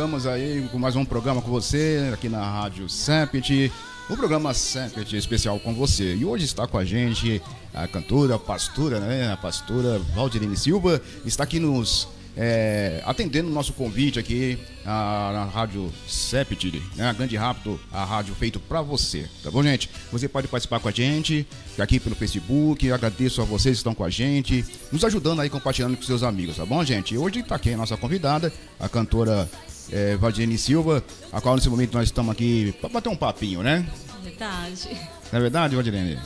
estamos aí com mais um programa com você aqui na Rádio Sepet, o programa Sepet especial com você. E hoje está com a gente a cantora, a pastora, né? A pastora Valdirine Silva está aqui nos é, atendendo o nosso convite aqui na Rádio Sepet, né? A Grande Rápido, a rádio feito para você, tá bom, gente? Você pode participar com a gente aqui pelo Facebook. Agradeço a vocês que estão com a gente, nos ajudando aí, compartilhando com seus amigos, tá bom, gente? Hoje está aqui a nossa convidada, a cantora é, Valdirene Silva, a qual nesse momento nós estamos aqui para bater um papinho, né? Verdade. Não é verdade, Valdirene?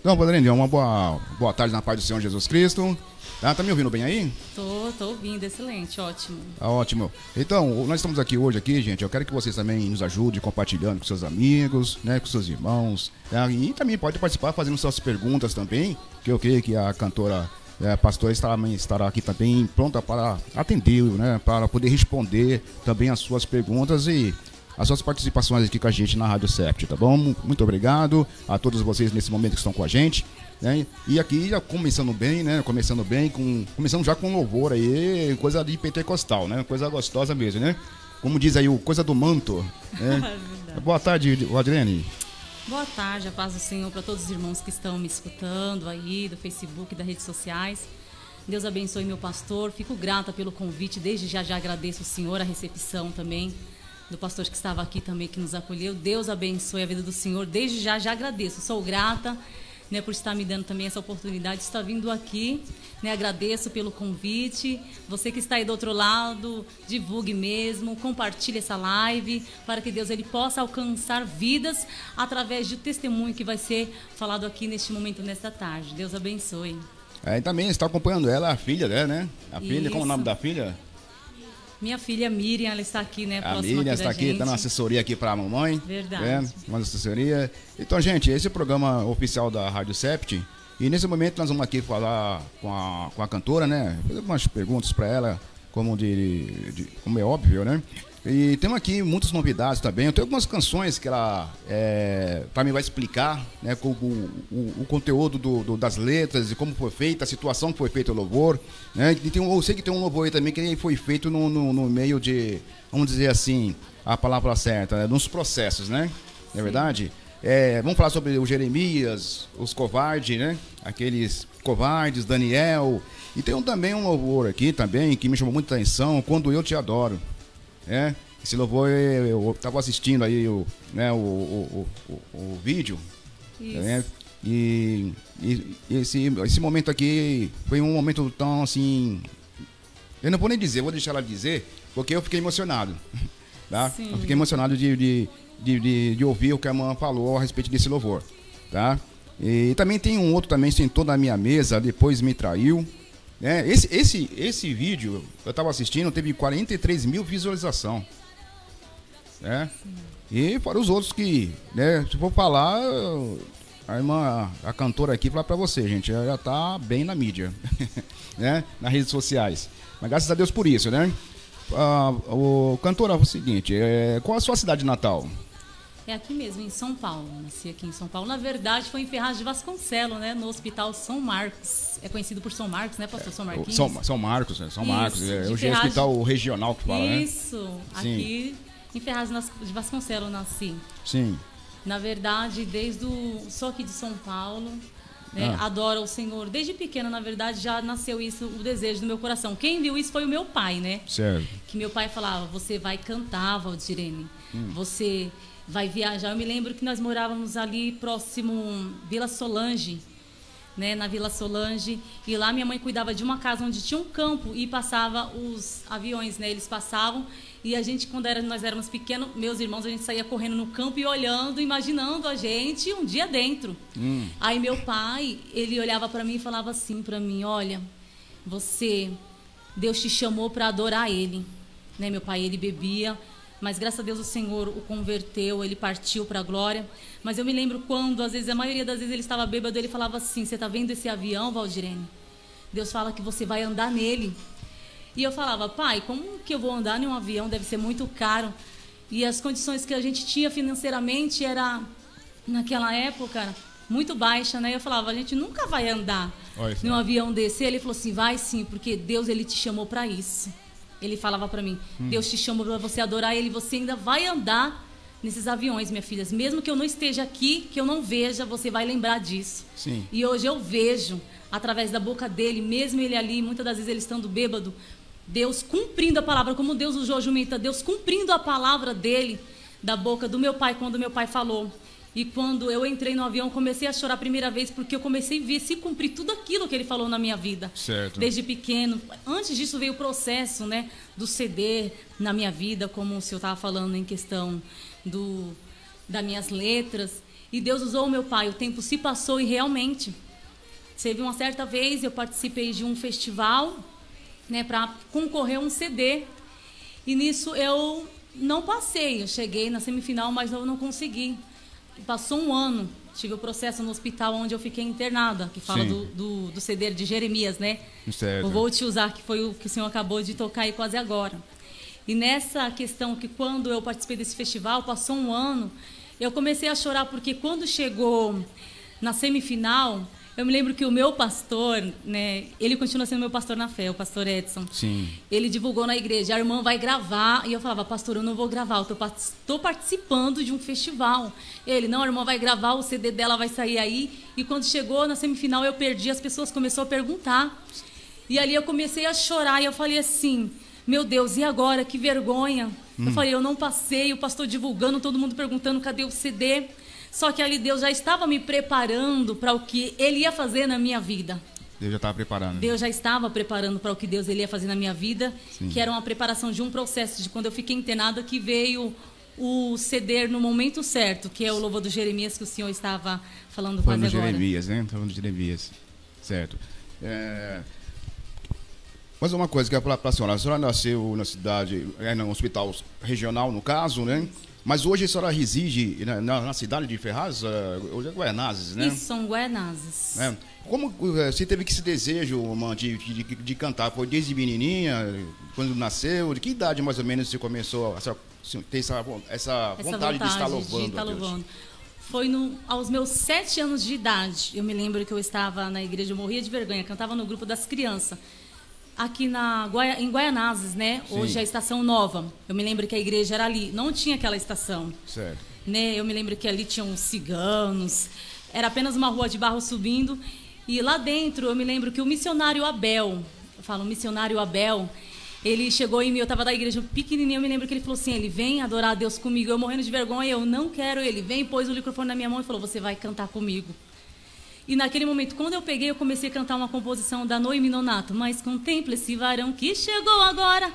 Então, Valdirene, uma boa, boa tarde na paz do Senhor Jesus Cristo. Tá, tá me ouvindo bem aí? Tô, tô ouvindo, excelente, ótimo. Tá ótimo. Então, nós estamos aqui hoje aqui, gente. Eu quero que vocês também nos ajudem compartilhando com seus amigos, né, com seus irmãos. né, e também pode participar fazendo suas perguntas também, que eu creio que a cantora é, a pastora estará, estará aqui também pronta para atender, né, para poder responder também as suas perguntas e as suas participações aqui com a gente na Rádio Sept, tá bom? Muito obrigado a todos vocês nesse momento que estão com a gente. Né? E aqui já começando bem, né? Começando bem, com, começando já com louvor aí, coisa de pentecostal, né? Coisa gostosa mesmo, né? Como diz aí o coisa do manto. Né? Boa tarde, Adriane. Boa tarde, a paz do Senhor para todos os irmãos que estão me escutando aí do Facebook, das redes sociais. Deus abençoe meu pastor. Fico grata pelo convite. Desde já já agradeço o Senhor a recepção também do pastor que estava aqui também que nos acolheu. Deus abençoe a vida do Senhor. Desde já já agradeço. Sou grata né, por estar me dando também essa oportunidade de estar vindo aqui. Né, agradeço pelo convite. Você que está aí do outro lado, divulgue mesmo, compartilhe essa live para que Deus ele possa alcançar vidas através do testemunho que vai ser falado aqui neste momento, nesta tarde. Deus abençoe. É, também está acompanhando ela, a filha dela, né? A filha, Isso. como é o nome da filha? Minha filha Miriam, ela está aqui, né? A Miriam está aqui, está na assessoria aqui para a mamãe. Verdade. É, uma assessoria. Então, gente, esse é o programa oficial da Rádio Sept. E nesse momento nós vamos aqui falar com a, com a cantora, né? Fazer algumas perguntas para ela, como, de, de, como é óbvio, né? E temos aqui muitas novidades também. Eu tenho algumas canções que ela é, também vai explicar né, o, o, o conteúdo do, do, das letras e como foi feita, a situação que foi feita o louvor. Né? E tem, eu sei que tem um louvor aí também que foi feito no, no, no meio de, vamos dizer assim, a palavra certa, né? nos processos, né? Não é verdade? É, vamos falar sobre o Jeremias, os covardes, né? Aqueles covardes, Daniel. E tem um, também um louvor aqui também que me chamou muita atenção, Quando Eu Te Adoro. É, esse louvor eu estava assistindo aí o, né, o, o, o, o vídeo. Né, e, e, esse, esse momento aqui foi um momento tão assim. Eu não vou nem dizer, vou deixar ela dizer, porque eu fiquei emocionado. Tá? Eu fiquei emocionado de, de, de, de, de ouvir o que a mãe falou a respeito desse louvor. Tá? E também tem um outro também sentou na minha mesa, depois me traiu. É, esse, esse, esse vídeo, eu estava assistindo, teve 43 mil visualização. Né? E para os outros que, né, se for falar, a irmã, a cantora aqui, falar para você, gente, ela já está bem na mídia, né? Nas redes sociais. Mas graças a Deus por isso, né? Ah, o cantora, é o seguinte, é, qual a sua cidade natal? É aqui mesmo, em São Paulo. Nasci aqui em São Paulo. Na verdade, foi em Ferraz de Vasconcelos, né? No Hospital São Marcos. É conhecido por São Marcos, né, pastor? São Marquinhos? São, São Marcos, né? São Isso, Marcos. É o Ferraz... hospital regional que fala, Isso, né? Isso. Aqui em Ferraz de Vasconcelos nasci. Sim. Na verdade, desde o... Sou aqui de São Paulo. Né? Ah. Adoro o Senhor. Desde pequena, na verdade, já nasceu isso, o desejo do meu coração. Quem viu isso foi o meu pai, né? Certo. Que meu pai falava, você vai cantar, Valdirene. Hum. Você vai viajar. Eu me lembro que nós morávamos ali próximo Vila Solange, né, na Vila Solange, e lá minha mãe cuidava de uma casa onde tinha um campo e passava os aviões, né? Eles passavam e a gente quando era, nós éramos pequenos, meus irmãos, a gente saía correndo no campo e olhando, imaginando a gente um dia dentro. Hum. Aí meu pai, ele olhava para mim e falava assim para mim, olha, você Deus te chamou para adorar ele, né? Meu pai ele bebia mas graças a Deus o Senhor o converteu, ele partiu para a glória. Mas eu me lembro quando, às vezes, a maioria das vezes ele estava bêbado, ele falava assim: Você está vendo esse avião, Valdirene? Deus fala que você vai andar nele. E eu falava: Pai, como que eu vou andar em um avião? Deve ser muito caro. E as condições que a gente tinha financeiramente era, naquela época, muito baixa, né? Eu falava: A gente nunca vai andar em um avião desse. Ele falou assim: Vai sim, porque Deus ele te chamou para isso. Ele falava para mim: hum. Deus te chama para você adorar Ele, você ainda vai andar nesses aviões, minha filha. Mesmo que eu não esteja aqui, que eu não veja, você vai lembrar disso. Sim. E hoje eu vejo, através da boca dele, mesmo ele ali, muitas das vezes ele estando bêbado, Deus cumprindo a palavra, como Deus usou jumenta, Deus cumprindo a palavra dele, da boca do meu pai, quando meu pai falou. E quando eu entrei no avião, comecei a chorar a primeira vez, porque eu comecei a ver se cumprir tudo aquilo que ele falou na minha vida. Certo. Desde pequeno. Antes disso veio o processo, né, do CD na minha vida, como o senhor estava falando em questão do das minhas letras. E Deus usou o meu pai. O tempo se passou e realmente teve uma certa vez eu participei de um festival, né, para concorrer a um CD. E nisso eu não passei. Eu cheguei na semifinal, mas eu não consegui. Passou um ano, tive o processo no hospital onde eu fiquei internada, que fala do, do, do, CD de Jeremias, né? Certo. Eu vou te usar, que foi o que o senhor acabou de tocar aí quase agora. E nessa questão que quando eu participei desse festival, passou um ano, eu comecei a chorar porque quando chegou na semifinal, Eu me lembro que o meu pastor, né, ele continua sendo meu pastor na fé, o pastor Edson. Sim. Ele divulgou na igreja, a irmã vai gravar, e eu falava, pastor, eu não vou gravar, eu estou participando de um festival. Ele, não, a irmã vai gravar, o CD dela vai sair aí. E quando chegou na semifinal, eu perdi, as pessoas começaram a perguntar. E ali eu comecei a chorar, e eu falei assim, meu Deus, e agora? Que vergonha. Hum. Eu falei, eu não passei, o pastor divulgando, todo mundo perguntando, cadê o CD? Só que ali Deus já estava me preparando para o que Ele ia fazer na minha vida. Deus já estava preparando. Deus já estava preparando para o que Deus ele ia fazer na minha vida, Sim. que era uma preparação de um processo de quando eu fiquei internada que veio o ceder no momento certo, que é o louvor do Jeremias que o senhor estava falando quase agora. Jeremias, né? Falando de Jeremias, certo. É... Mas uma coisa que é para a senhora, a senhora nasceu na cidade, é, no hospital regional, no caso, né? Mas hoje a senhora reside na, na, cidade de Ferraz, uh, hoje é Guaianazes, né? Isso, são Guaianazes. É. Como uh, você teve que esse desejo, uma, de, de, de, cantar? Foi desde menininha, quando nasceu? De que idade mais ou menos você começou a ter essa, essa, essa vontade, vontade, de estar louvando? De estar louvando. Foi no, aos meus sete anos de idade. Eu me lembro que eu estava na igreja, eu morria de vergonha, cantava no grupo das crianças aqui na Guaia, em Guaianazes, né? Sim. Hoje é a estação nova. Eu me lembro que a igreja era ali, não tinha aquela estação. Certo. Né? Eu me lembro que ali tinham ciganos. Era apenas uma rua de barro subindo e lá dentro eu me lembro que o missionário Abel, eu falo missionário Abel, ele chegou em mim, eu estava da igreja pequenininho, eu me lembro que ele falou assim, ele vem adorar a Deus comigo, eu morrendo de vergonha, eu não quero ele, vem, pôs o microfone na minha mão e falou, você vai cantar comigo. E naquele momento, quando eu peguei, eu comecei a cantar uma composição da Noemi Nonato. Mas contemple esse varão que chegou agora.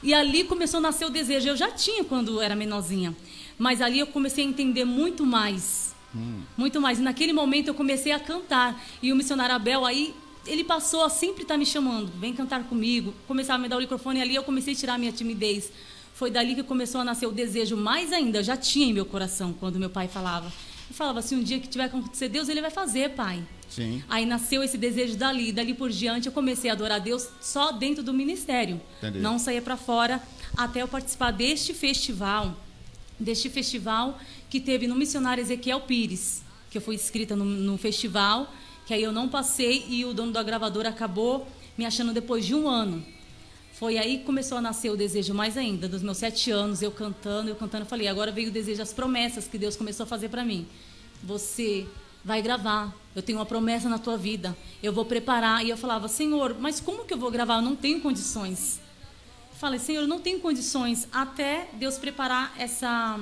E ali começou a nascer o desejo. Eu já tinha quando era menorzinha. Mas ali eu comecei a entender muito mais. Hum. Muito mais. E naquele momento eu comecei a cantar. E o missionário Abel aí, ele passou a sempre estar tá me chamando. Vem cantar comigo. Começava a me dar o microfone e ali eu comecei a tirar a minha timidez. Foi dali que começou a nascer o desejo mais ainda. Eu já tinha em meu coração quando meu pai falava e falava assim: um dia que tiver que acontecer, Deus ele vai fazer, pai. Sim. Aí nasceu esse desejo dali. Dali por diante eu comecei a adorar a Deus só dentro do ministério. Entendi. Não saía para fora até eu participar deste festival. Deste festival que teve no missionário Ezequiel Pires, que eu fui inscrita no, no festival, que aí eu não passei e o dono da gravadora acabou me achando depois de um ano. Foi aí que começou a nascer o desejo mais ainda, dos meus sete anos, eu cantando, eu cantando, eu falei, agora veio o desejo, as promessas que Deus começou a fazer para mim. Você vai gravar, eu tenho uma promessa na tua vida, eu vou preparar. E eu falava, Senhor, mas como que eu vou gravar? Eu não tenho condições. falei, Senhor, eu não tenho condições, até Deus preparar essa,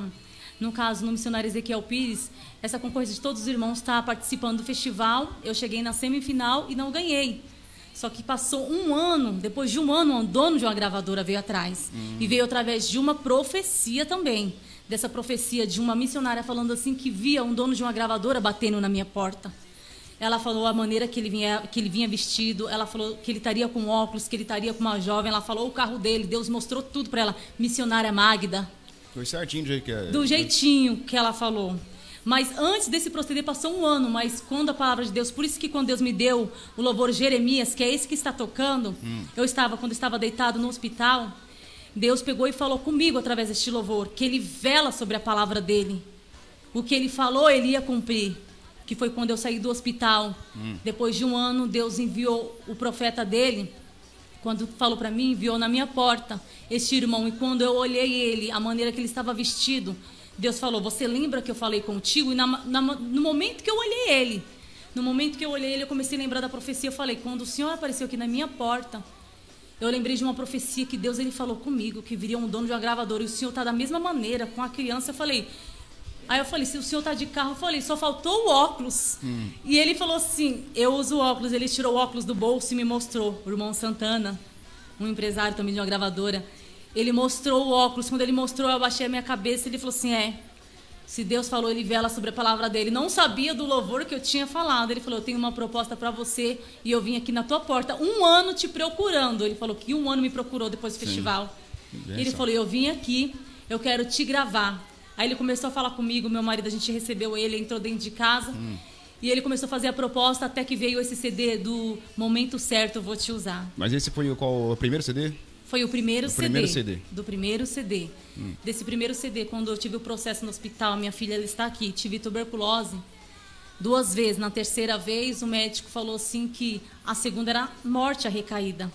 no caso, no missionário Ezequiel Pires, essa concorrência de todos os irmãos está participando do festival. Eu cheguei na semifinal e não ganhei. Só que passou um ano, depois de um ano, um dono de uma gravadora veio atrás. E veio através de uma profecia também. Dessa profecia de uma missionária falando assim que via um dono de uma gravadora batendo na minha porta. Ela falou a maneira que ele vinha, que ele vinha vestido. Ela falou que ele estaria com óculos, que ele estaria com uma jovem. Ela falou o carro dele. Deus mostrou tudo para ela. Missionária Magda. Foi certinho do jeito que é. Do jeitinho que ela falou. Mas antes desse proceder passou um ano, mas quando a palavra de Deus, por isso que quando Deus me deu o louvor Jeremias, que é esse que está tocando, hum. eu estava, quando estava deitado no hospital, Deus pegou e falou comigo através deste louvor, que ele vela sobre a palavra dele. O que ele falou, ele ia cumprir. Que foi quando eu saí do hospital. Hum. Depois de um ano, Deus enviou o profeta dele, quando falou para mim, enviou na minha porta este irmão. E quando eu olhei ele, a maneira que ele estava vestido, Deus falou: Você lembra que eu falei contigo? E na, na, no momento que eu olhei ele, no momento que eu olhei ele, eu comecei a lembrar da profecia. Eu falei: Quando o Senhor apareceu aqui na minha porta, eu lembrei de uma profecia que Deus ele falou comigo, que viria um dono de uma gravadora e o Senhor está da mesma maneira com a criança. Eu falei. Aí eu falei, se o senhor está de carro, eu falei, só faltou o óculos. Hum. E ele falou assim, eu uso óculos. Ele tirou o óculos do bolso e me mostrou. O irmão Santana, um empresário também de uma gravadora. Ele mostrou o óculos. Quando ele mostrou, eu abaixei a minha cabeça. Ele falou assim: É, se Deus falou, ele vela sobre a palavra dele. Não sabia do louvor que eu tinha falado. Ele falou: Eu tenho uma proposta para você e eu vim aqui na tua porta um ano te procurando. Ele falou que um ano me procurou depois do Sim. festival. Ele falou: Eu vim aqui, eu quero te gravar. Aí ele começou a falar comigo. Meu marido, a gente recebeu ele, entrou dentro de casa. Hum. E ele começou a fazer a proposta até que veio esse CD do Momento Certo, eu vou te usar. Mas esse foi qual, o primeiro CD? Foi o primeiro do CD. Primeiro CD. Do primeiro CD. Hum. Desse primeiro CD, quando eu tive o processo no hospital, minha filha ela está aqui, tive tuberculose. duas vezes. Na terceira vez, o médico falou assim que a segunda era morte a recaída.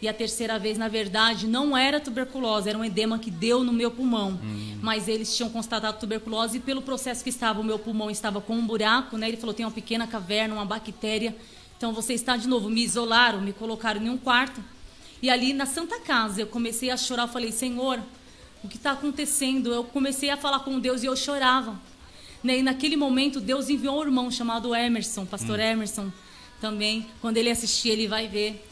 E a terceira vez, na verdade, não era tuberculose, era um edema que deu no meu pulmão. Hum. Mas eles tinham constatado tuberculose e pelo processo que estava, o meu pulmão estava com um buraco, né? Ele falou, tem uma pequena caverna, uma bactéria. Então você está de novo. Me isolaram, me colocaram em um quarto. E ali na Santa Casa, eu comecei a chorar. Eu falei, Senhor, o que está acontecendo? Eu comecei a falar com Deus e eu chorava. Né? E naquele momento, Deus enviou um irmão chamado Emerson, pastor hum. Emerson, também. Quando ele assistir, ele vai ver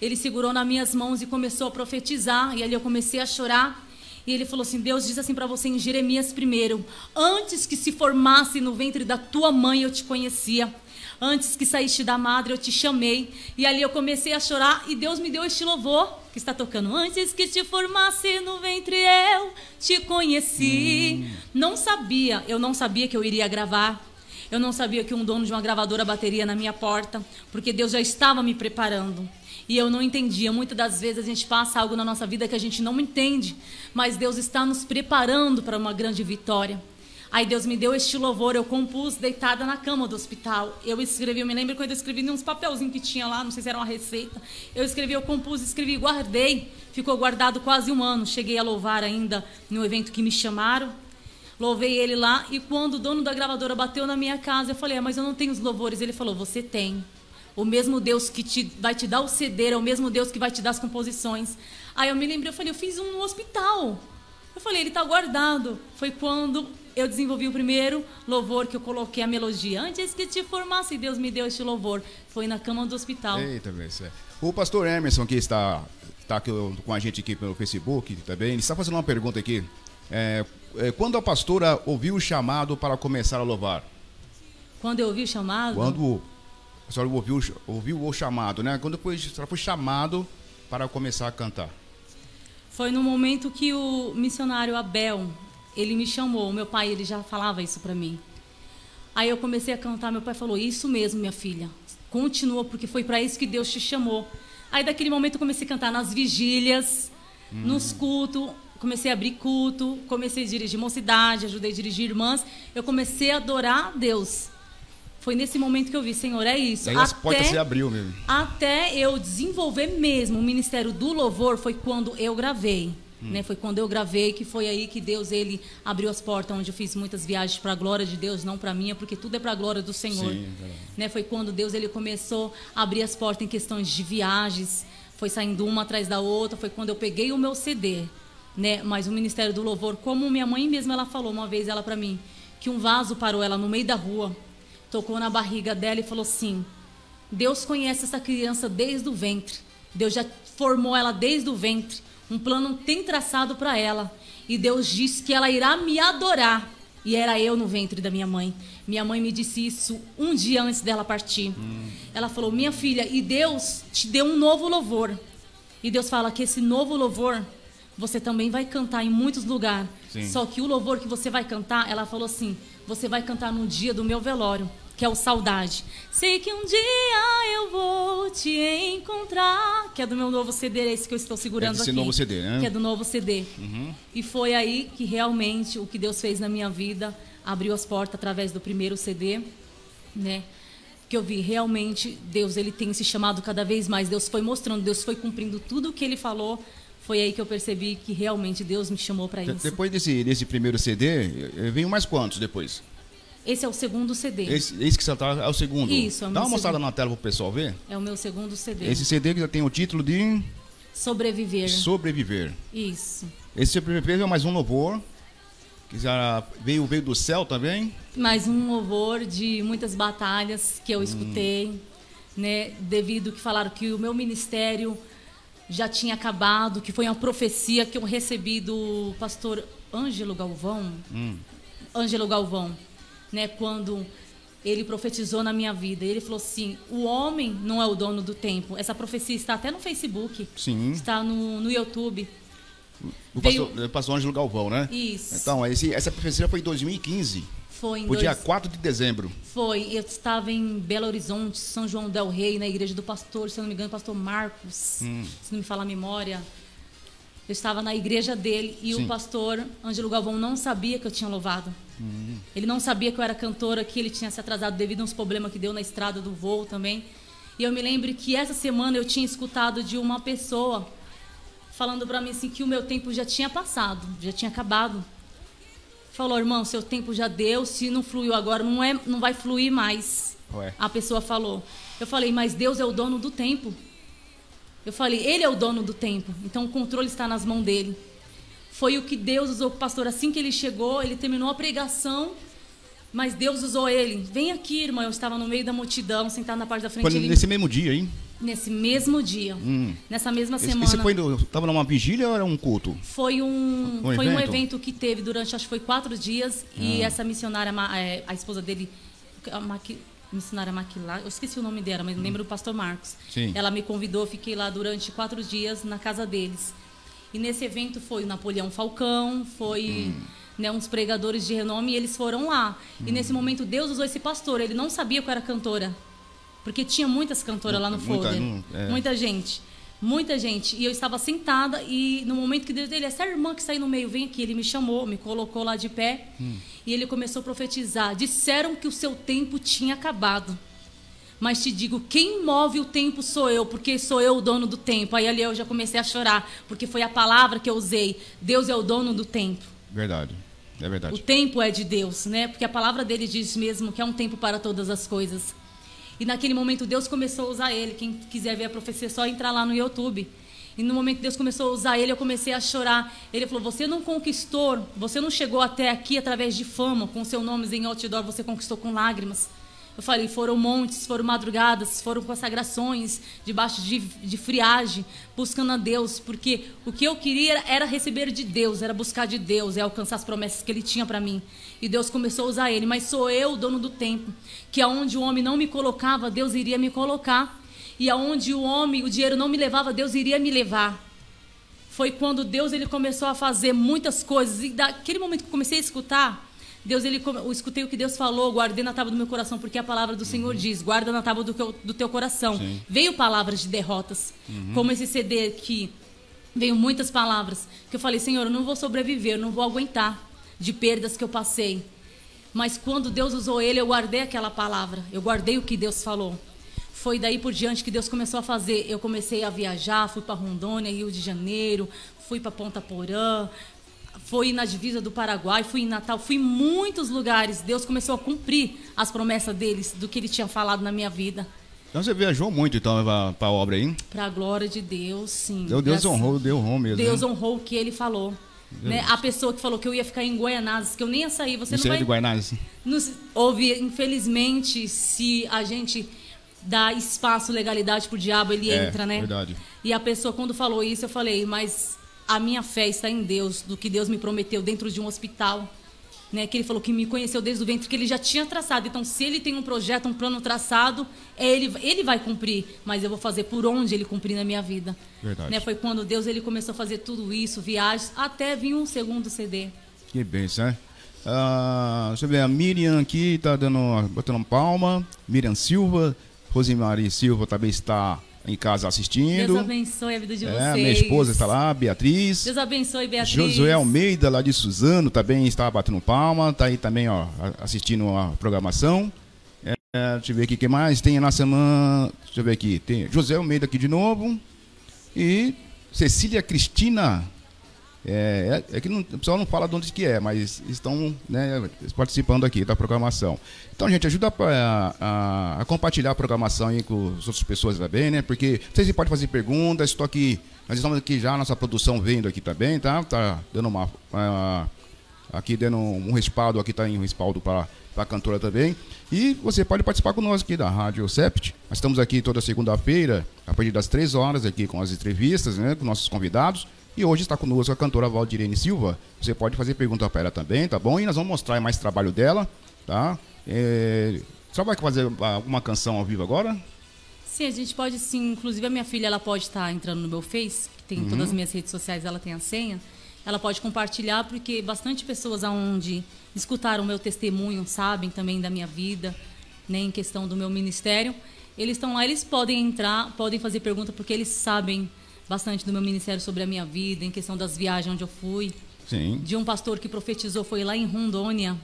ele segurou nas minhas mãos e começou a profetizar. E ali eu comecei a chorar. E ele falou assim: Deus diz assim para você em Jeremias primeiro: Antes que se formasse no ventre da tua mãe eu te conhecia. Antes que saíste da madre eu te chamei. E ali eu comecei a chorar e Deus me deu este louvor que está tocando. Antes que te formasse no ventre eu te conheci. Hum. Não sabia, eu não sabia que eu iria gravar. Eu não sabia que um dono de uma gravadora bateria na minha porta, porque Deus já estava me preparando e eu não entendia. Muitas das vezes a gente passa algo na nossa vida que a gente não entende, mas Deus está nos preparando para uma grande vitória. Aí Deus me deu este louvor, eu compus deitada na cama do hospital. Eu escrevi, eu me lembro quando eu escrevi uns papelzinhos que tinha lá, não sei se era uma receita. Eu escrevi, eu compus, escrevi, guardei. Ficou guardado quase um ano. Cheguei a louvar ainda no evento que me chamaram. Louvei ele lá e quando o dono da gravadora bateu na minha casa, eu falei, ah, mas eu não tenho os louvores. Ele falou, você tem. O mesmo Deus que te, vai te dar o CD é o mesmo Deus que vai te dar as composições. Aí eu me lembrei, eu falei, eu fiz um no hospital. Eu falei, ele está guardado. Foi quando eu desenvolvi o primeiro louvor que eu coloquei a melodia. Antes que te formasse, Deus me deu este louvor. Foi na cama do hospital. Eita, é. O pastor Emerson, que está, está aqui com a gente aqui pelo Facebook também, ele está fazendo uma pergunta aqui. É, é, quando a pastora ouviu o chamado para começar a louvar? Quando eu ouvi o chamado? Quando a senhora ouviu, ouviu o chamado, né? Quando foi, a senhora foi chamado para começar a cantar? Foi no momento que o missionário Abel, ele me chamou. Meu pai, ele já falava isso para mim. Aí eu comecei a cantar, meu pai falou: "Isso mesmo, minha filha. Continua porque foi para isso que Deus te chamou". Aí daquele momento eu comecei a cantar nas vigílias, hum. nos cultos, comecei a abrir culto, comecei a dirigir mocidade, ajudei a dirigir irmãs. Eu comecei a adorar a Deus. Foi nesse momento que eu vi, Senhor, é isso. Aí as até, portas se abriu mesmo. Até eu desenvolver mesmo o ministério do louvor foi quando eu gravei. Hum. Né? Foi quando eu gravei que foi aí que Deus ele abriu as portas, onde eu fiz muitas viagens para a glória de Deus, não para minha, porque tudo é para a glória do Senhor. Sim, né? Foi quando Deus ele começou a abrir as portas em questões de viagens, foi saindo uma atrás da outra, foi quando eu peguei o meu CD, né? Mas o ministério do louvor, como minha mãe mesma ela falou uma vez ela para mim, que um vaso parou ela no meio da rua tocou na barriga dela e falou assim: Deus conhece essa criança desde o ventre. Deus já formou ela desde o ventre. Um plano tem traçado para ela. E Deus disse que ela irá me adorar. E era eu no ventre da minha mãe. Minha mãe me disse isso um dia antes dela partir. Hum. Ela falou: Minha filha, e Deus te deu um novo louvor. E Deus fala que esse novo louvor você também vai cantar em muitos lugares. Só que o louvor que você vai cantar, ela falou assim: você vai cantar no dia do meu velório, que é o Saudade. Sei que um dia eu vou te encontrar, que é do meu novo CD, esse que eu estou segurando é aqui. novo CD, né? Que é do novo CD. Uhum. E foi aí que realmente o que Deus fez na minha vida abriu as portas através do primeiro CD, né? que eu vi realmente Deus ele tem se chamado cada vez mais Deus foi mostrando Deus foi cumprindo tudo o que ele falou foi aí que eu percebi que realmente Deus me chamou para isso. Depois desse, desse primeiro CD, veio mais quantos depois? Esse é o segundo CD. Esse, esse que você está é o segundo? Isso, é o Dá uma mostrada na tela para o pessoal ver. É o meu segundo CD. Esse CD que já tem o título de... Sobreviver. Sobreviver. Isso. Esse primeiro é mais um louvor, que já veio, veio do céu também. Mais um louvor de muitas batalhas que eu hum. escutei, né? Devido que falaram que o meu ministério já tinha acabado, que foi uma profecia que eu recebi do pastor Ângelo Galvão. Hum. Ângelo Galvão, né, quando ele profetizou na minha vida. Ele falou assim: o homem não é o dono do tempo. Essa profecia está até no Facebook. Sim. Está no, no YouTube. O pastor, Veio... pastor Ângelo Galvão, né? Isso. Então, esse, essa profecia foi em 2015. Foi em o dois... dia 4 de dezembro. Foi. Eu estava em Belo Horizonte, São João del Rei, na igreja do pastor, se não me engano, pastor Marcos, hum. se não me falar a memória. Eu estava na igreja dele e Sim. o pastor Ângelo Galvão não sabia que eu tinha louvado. Ele não sabia que eu era cantora, que ele tinha se atrasado devido a uns problemas que deu na estrada do voo também. E eu me lembro que essa semana eu tinha escutado de uma pessoa falando para mim assim que o meu tempo já tinha passado, já tinha acabado. Falou, irmão, seu tempo já deu, se não fluiu agora, não, é, não vai fluir mais. Ué. A pessoa falou. Eu falei, mas Deus é o dono do tempo. Eu falei, Ele é o dono do tempo, então o controle está nas mãos dele. Foi o que Deus usou com o pastor assim que ele chegou, ele terminou a pregação, mas Deus usou ele. Vem aqui, irmã. Eu estava no meio da multidão, sentado na parte da frente. Foi ele... nesse mesmo dia, hein? Nesse mesmo dia. Hum. Nessa mesma semana. Esse foi estava numa vigília ou era um culto? Foi um, um foi evento? um evento que teve durante, acho que foi quatro dias. Ah. E essa missionária, é, a esposa dele, a Maqui, missionária Maquilá, eu esqueci o nome dela, mas hum. lembro do pastor Marcos. Sim. Ela me convidou, fiquei lá durante quatro dias na casa deles. E nesse evento foi o Napoleão Falcão, foi... Hum né, uns pregadores de renome, e eles foram lá. E nesse momento Deus usou esse pastor. Ele não sabia que eu era cantora. Porque tinha muitas cantoras lá no muita, É. Muita gente. Muita gente. E eu estava sentada e no momento que Deus dele, essa irmã que está aí no meio, vem aqui. Ele me chamou, me colocou lá de pé. Hum. E ele começou a profetizar. Disseram que o seu tempo tinha acabado. Mas te digo, quem move o tempo sou eu, porque sou eu o dono do tempo. Aí ali eu já comecei a chorar, porque foi a palavra que eu usei. Deus é o dono do tempo. Verdade. É verdade. O tempo é de Deus, né? Porque a palavra dele diz mesmo que é um tempo para todas as coisas. E naquele momento Deus começou a usar ele. Quem quiser ver a profecia, é só entrar lá no YouTube. E no momento que Deus começou a usar ele, eu comecei a chorar. Ele falou: Você não conquistou, você não chegou até aqui através de fama, com seu nome em outdoor, você conquistou com lágrimas. Eu falei, foram montes, foram madrugadas, foram consagrações, debaixo de, de friagem, buscando a Deus, porque o que eu queria era receber de Deus, era buscar de Deus, é alcançar as promessas que Ele tinha para mim. E Deus começou a usar Ele, mas sou eu o dono do tempo, que aonde o homem não me colocava, Deus iria me colocar, e aonde o homem, o dinheiro não me levava, Deus iria me levar. Foi quando Deus ele começou a fazer muitas coisas, e daquele momento que comecei a escutar, Deus, ele, eu escutei o que Deus falou, guardei na tábua do meu coração, porque a palavra do Senhor uhum. diz: guarda na tábua do teu, do teu coração. Sim. Veio palavras de derrotas, uhum. como esse CD que veio muitas palavras, que eu falei: Senhor, eu não vou sobreviver, eu não vou aguentar de perdas que eu passei. Mas quando Deus usou ele, eu guardei aquela palavra, eu guardei o que Deus falou. Foi daí por diante que Deus começou a fazer. Eu comecei a viajar, fui para Rondônia, Rio de Janeiro, fui para Ponta Porã, foi na divisa do Paraguai, fui em Natal, fui em muitos lugares. Deus começou a cumprir as promessas deles, do que ele tinha falado na minha vida. Então você viajou muito então para a obra aí? Para a glória de Deus, sim. Deus, Deus honrou, Deus honrou mesmo. Deus né? honrou o que ele falou. Né? A pessoa que falou que eu ia ficar em Guaianazes, que eu nem ia sair, você não, não vai... de Guaianazes? Nos... Houve, infelizmente, se a gente dá espaço, legalidade pro diabo, ele é, entra, né? verdade. E a pessoa, quando falou isso, eu falei, mas a minha fé está em Deus, do que Deus me prometeu dentro de um hospital. Né, que ele falou que me conheceu desde o ventre, que ele já tinha traçado. Então, se ele tem um projeto, um plano traçado, é ele, ele vai cumprir, mas eu vou fazer por onde ele cumprir na minha vida. Verdade. Né, foi quando Deus ele começou a fazer tudo isso, viagens, até vir um segundo CD. Que bênção, né? Ah, deixa eu ver, a Miriam aqui está dando, botando palma. Miriam Silva, Rosemary Silva também está em casa assistindo. Deus abençoe a vida de é, vocês. Minha esposa está lá, Beatriz. Deus abençoe, Beatriz. Josué Almeida, lá de Suzano, também está batendo palma. Está aí também ó, assistindo a programação. É, deixa eu ver aqui o que mais. Tem na semana. Deixa eu ver aqui. Tem José Almeida aqui de novo. E Cecília Cristina é, é, é, que não, o pessoal não fala de onde que é, mas estão né, participando aqui da programação. Então, gente, ajuda a, a, a, compartilhar a programação aí com as outras pessoas também, né? Porque vocês podem fazer perguntas, estou aqui, nós estamos aqui já, nossa produção vendo aqui também, tá? Tá dando uma. uma aqui dando um respaldo, aqui está em um respaldo para a cantora também. E você pode participar conosco aqui da Rádio Sept. Nós estamos aqui toda segunda-feira, a partir das três horas, aqui com as entrevistas, né? Com nossos convidados. E hoje está conosco a cantora Valdirene Silva. Você pode fazer pergunta para ela também, tá bom? E nós vamos mostrar mais trabalho dela, tá? É... Você vai fazer alguma canção ao vivo agora? Sim, a gente pode sim. Inclusive a minha filha ela pode estar entrando no meu Face, que tem uhum. todas as minhas redes sociais, ela tem a senha. Ela pode compartilhar porque bastante pessoas aonde escutaram o meu testemunho sabem também da minha vida, né, em questão do meu ministério. Eles estão lá, eles podem entrar, podem fazer pergunta porque eles sabem bastante do meu ministério sobre a minha vida, em questão das viagens onde eu fui. Sim. De um pastor que profetizou, foi lá em Rondônia.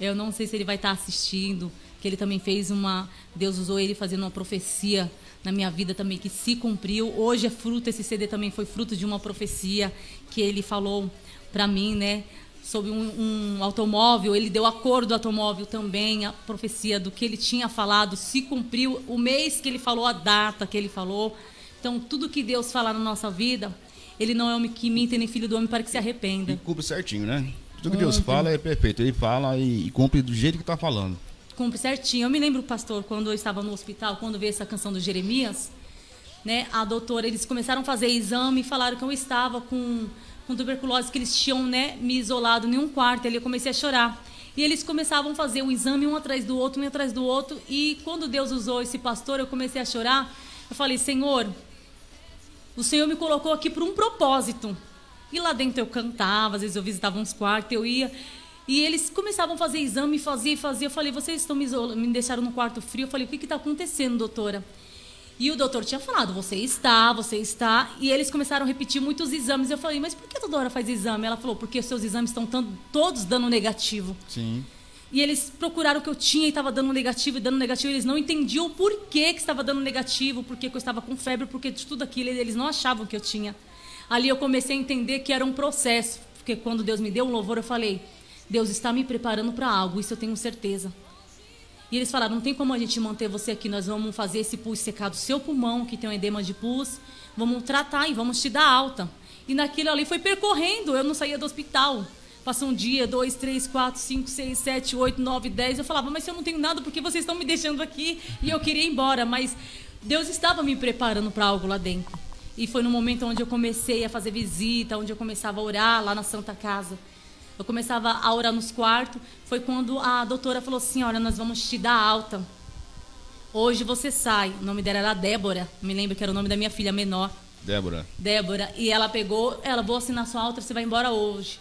Eu não sei se ele vai estar assistindo, que ele também fez uma. Deus usou ele fazendo uma profecia na minha vida também que se cumpriu. Hoje é fruto, esse CD também foi fruto de uma profecia que ele falou para mim, né? Sobre um, um, automóvel, ele deu a cor do automóvel também, a profecia do que ele tinha falado se cumpriu, o mês que ele falou, a data que ele falou. Então, tudo que Deus fala na nossa vida, ele não é homem que minta nem filho do homem para que se arrependa. E cumpre certinho, né? Tudo que Deus fala é perfeito. Ele fala e, e cumpre do jeito que está falando cumpre certinho. Eu me lembro, pastor, quando eu estava no hospital, quando veio essa canção do Jeremias, né, a doutora, eles começaram a fazer exame e falaram que eu estava com, com tuberculose, que eles tinham né, me isolado em um quarto. Ali eu comecei a chorar. E eles começavam a fazer um exame um atrás do outro, um atrás do outro. E quando Deus usou esse pastor, eu comecei a chorar. Eu falei, Senhor, o Senhor me colocou aqui por um propósito. E lá dentro eu cantava, às vezes eu visitava uns quartos, eu ia. E eles começavam a fazer exame, fazia e fazia. Eu falei, vocês estão me, me deixaram no quarto frio. Eu falei, o que está acontecendo, doutora? E o doutor tinha falado, você está, você está. E eles começaram a repetir muitos exames. Eu falei, mas por que toda hora faz exame? Ela falou, porque os seus exames estão todos dando negativo. Sim. E eles procuraram o que eu tinha e estava dando negativo e dando negativo. Eles não entendiam o porquê que estava dando negativo, porquê que eu estava com febre, porque de tudo aquilo eles não achavam que eu tinha. Ali eu comecei a entender que era um processo. Porque quando Deus me deu um louvor, eu falei, Deus está me preparando para algo, isso eu tenho certeza. E eles falaram: não tem como a gente manter você aqui, nós vamos fazer esse pus secar do seu pulmão, que tem um edema de pus, vamos tratar e vamos te dar alta. E naquilo ali foi percorrendo, eu não saía do hospital. Passou um dia, dois, três, quatro, cinco, seis, sete, oito, nove, dez. Eu falava, mas eu não tenho nada, por que vocês estão me deixando aqui? E eu queria ir embora, mas Deus estava me preparando para algo lá dentro. E foi no momento onde eu comecei a fazer visita, onde eu começava a orar lá na Santa Casa. Eu começava a orar nos quartos. Foi quando a doutora falou assim: Olha, nós vamos te dar alta. Hoje você sai. O nome dela era Débora. Me lembro que era o nome da minha filha menor. Débora. Débora. E ela pegou, ela, vou assinar sua alta, você vai embora hoje.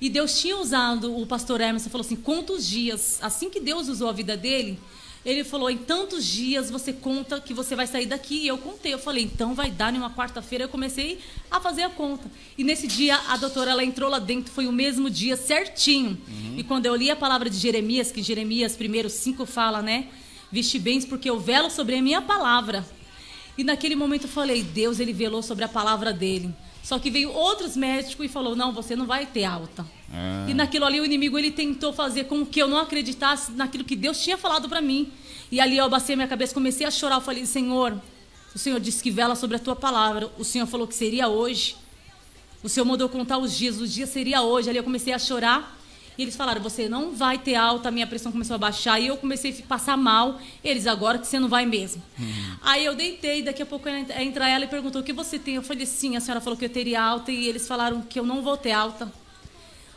E Deus tinha usado o pastor Emerson, falou assim: quantos dias? Assim que Deus usou a vida dele, ele falou: em tantos dias você conta que você vai sair daqui. E eu contei. Eu falei: então vai dar em uma quarta-feira. Eu comecei a fazer a conta. E nesse dia a doutora ela entrou lá dentro. Foi o mesmo dia certinho. Uhum. E quando eu li a palavra de Jeremias, que Jeremias primeiro cinco fala, né? Viste bens porque eu velo sobre a minha palavra. E naquele momento eu falei: Deus ele velou sobre a palavra dele. Só que veio outros médicos e falou: não, você não vai ter alta. Ah. E naquilo ali o inimigo ele tentou fazer com que eu não acreditasse naquilo que Deus tinha falado para mim. E ali eu abacei a minha cabeça, comecei a chorar. Eu falei: Senhor, o Senhor disse que vela sobre a tua palavra. O Senhor falou que seria hoje. O Senhor mandou contar os dias. O dia seria hoje. Ali eu comecei a chorar. E eles falaram: Você não vai ter alta. A minha pressão começou a baixar. E eu comecei a passar mal. Eles, agora que você não vai mesmo. Uhum. Aí eu deitei. Daqui a pouco entra ela e perguntou: O que você tem? Eu falei: Sim, a senhora falou que eu teria alta. E eles falaram que eu não vou ter alta.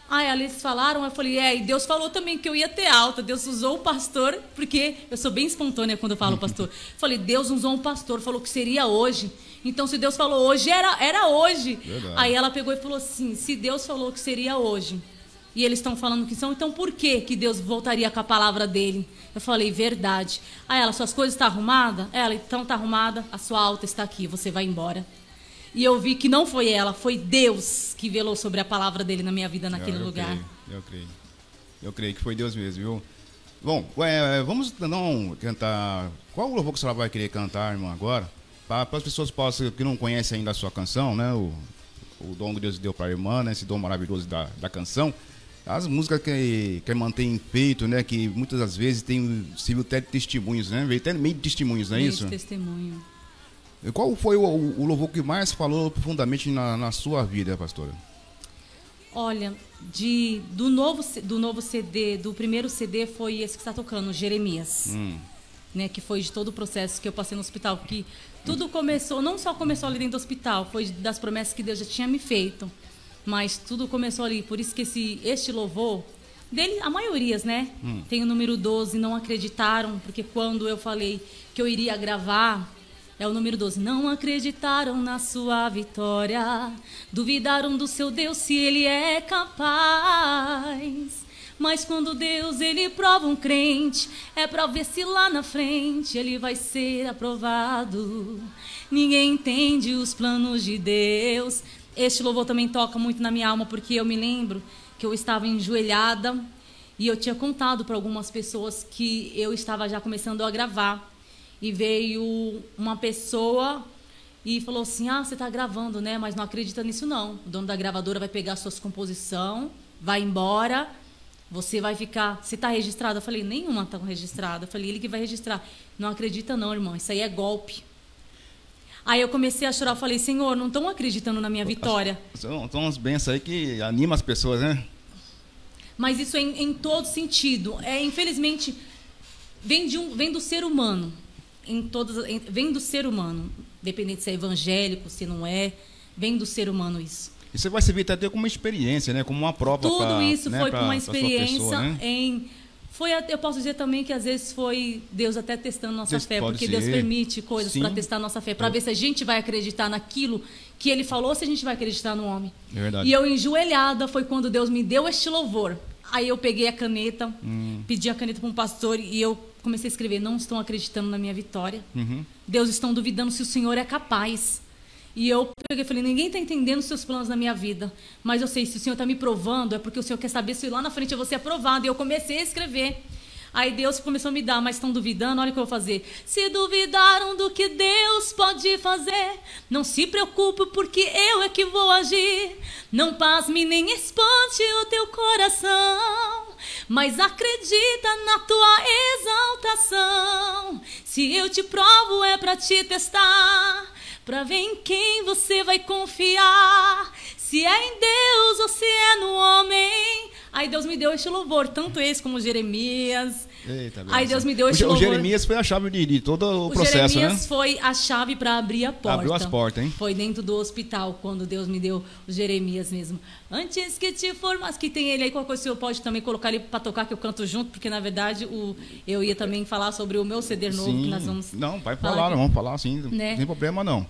Aí eles falaram, eu falei, é, e Deus falou também que eu ia ter alta. Deus usou o pastor, porque eu sou bem espontânea quando eu falo pastor. falei, Deus usou um pastor, falou que seria hoje. Então, se Deus falou hoje, era, era hoje. Verdade. Aí ela pegou e falou assim: se Deus falou que seria hoje, e eles estão falando que são, então por que, que Deus voltaria com a palavra dele? Eu falei, verdade. Aí ela, suas coisas estão tá arrumadas? Ela, então está arrumada, a sua alta está aqui, você vai embora. E eu vi que não foi ela, foi Deus que velou sobre a palavra dele na minha vida naquele eu, eu lugar. Creio, eu creio. Eu creio que foi Deus mesmo, viu? Bom, é, vamos não cantar. Qual o louvor que a senhora vai querer cantar, irmão, agora? Para as pessoas possam, que não conhecem ainda a sua canção, né? O, o dom que Deus deu para a irmã, né? Esse dom maravilhoso da, da canção. As músicas que, que mantém peito, né? Que muitas das vezes tem civil até testemunhos, né? Veio até meio de testemunhos, não é meio isso? testemunho. Qual foi o, o, louvor que mais falou profundamente na, na sua vida, pastora? Olha, de, do, novo, do novo CD, do primeiro CD foi esse que está tocando, Jeremias. Hum. Né, que foi de todo o processo que eu passei no hospital. Que tudo começou, não só começou ali dentro do hospital, foi das promessas que Deus já tinha me feito. Mas tudo começou ali. Por isso que esse, este louvor, dele, a maioria, né? Hum. Tem o número 12, não acreditaram, porque quando eu falei que eu iria gravar é o número 12. Não acreditaram na sua vitória, duvidaram do seu Deus se ele é capaz. Mas quando Deus ele prova um crente, é para ver se lá na frente ele vai ser aprovado. Ninguém entende os planos de Deus. Este louvor também toca muito na minha alma porque eu me lembro que eu estava enjoelhada E eu tinha contado para algumas pessoas que eu estava já começando a gravar. E veio uma pessoa e falou assim: Ah, você está gravando, né? Mas não acredita nisso, não. O dono da gravadora vai pegar suas composições, vai embora, você vai ficar. Você está registrado? Eu falei: Nenhuma está registrada. Eu falei: Ele que vai registrar. Não acredita, não, irmão. Isso aí é golpe. Aí eu comecei a chorar. Falei: Senhor, não estão acreditando na minha vitória. São, são umas bênçãos aí que animam as pessoas, né? Mas isso é em, em todo sentido. É, infelizmente, vem, de um, vem do ser humano. Em todas, em, vem do ser humano. Dependente se é evangélico, se não é. Vem do ser humano isso. Você vai servir até como uma experiência, né? Como uma prova Tudo pra, isso né, foi pra- com uma experiência pessoa, né? em. Foi, eu posso dizer também que às vezes foi Deus até testando nossa Isso fé, porque ser. Deus permite coisas para testar nossa fé, para ver se a gente vai acreditar naquilo que Ele falou, ou se a gente vai acreditar no homem. É verdade. E eu enjoelhada foi quando Deus me deu este louvor. Aí eu peguei a caneta, Hum. pedi a caneta para um pastor e eu comecei a escrever: Não estão acreditando na minha vitória. Uhum. Deus estão duvidando se o Senhor é capaz. E eu peguei e falei, ninguém está entendendo os seus planos na minha vida. Mas eu sei, se o Senhor está me provando, é porque o Senhor quer saber se lá na frente eu vou ser aprovado. E eu comecei a escrever. Aí Deus começou a me dar, mas estão duvidando, olha o que eu vou fazer. Se duvidaram do que Deus pode fazer, não se preocupe, porque eu é que vou agir. Não pasme nem espante o teu coração, mas acredita na tua exaltação. Se eu te provo, é para te testar, para ver em quem você vai confiar. Se é em Deus ou se é no homem. Aí Deus me deu este louvor, tanto esse como Jeremias. Eita, Aí. Deus me deu o, Je- o louvor. Jeremias foi a chave de, de todo o, O processo, Jeremias né? foi a chave para abrir a porta. Abriu as portas, hein? Foi dentro do hospital, quando Deus me deu o Jeremias mesmo. Antes que te formas, que tem ele aí, qualquer coisa o senhor pode também colocar ele para tocar, que eu canto junto, porque na verdade o, eu ia também falar sobre o meu CD novo, que nós vamos. Não, vai falar falar, vamos falar sim, Né? não tem problema não.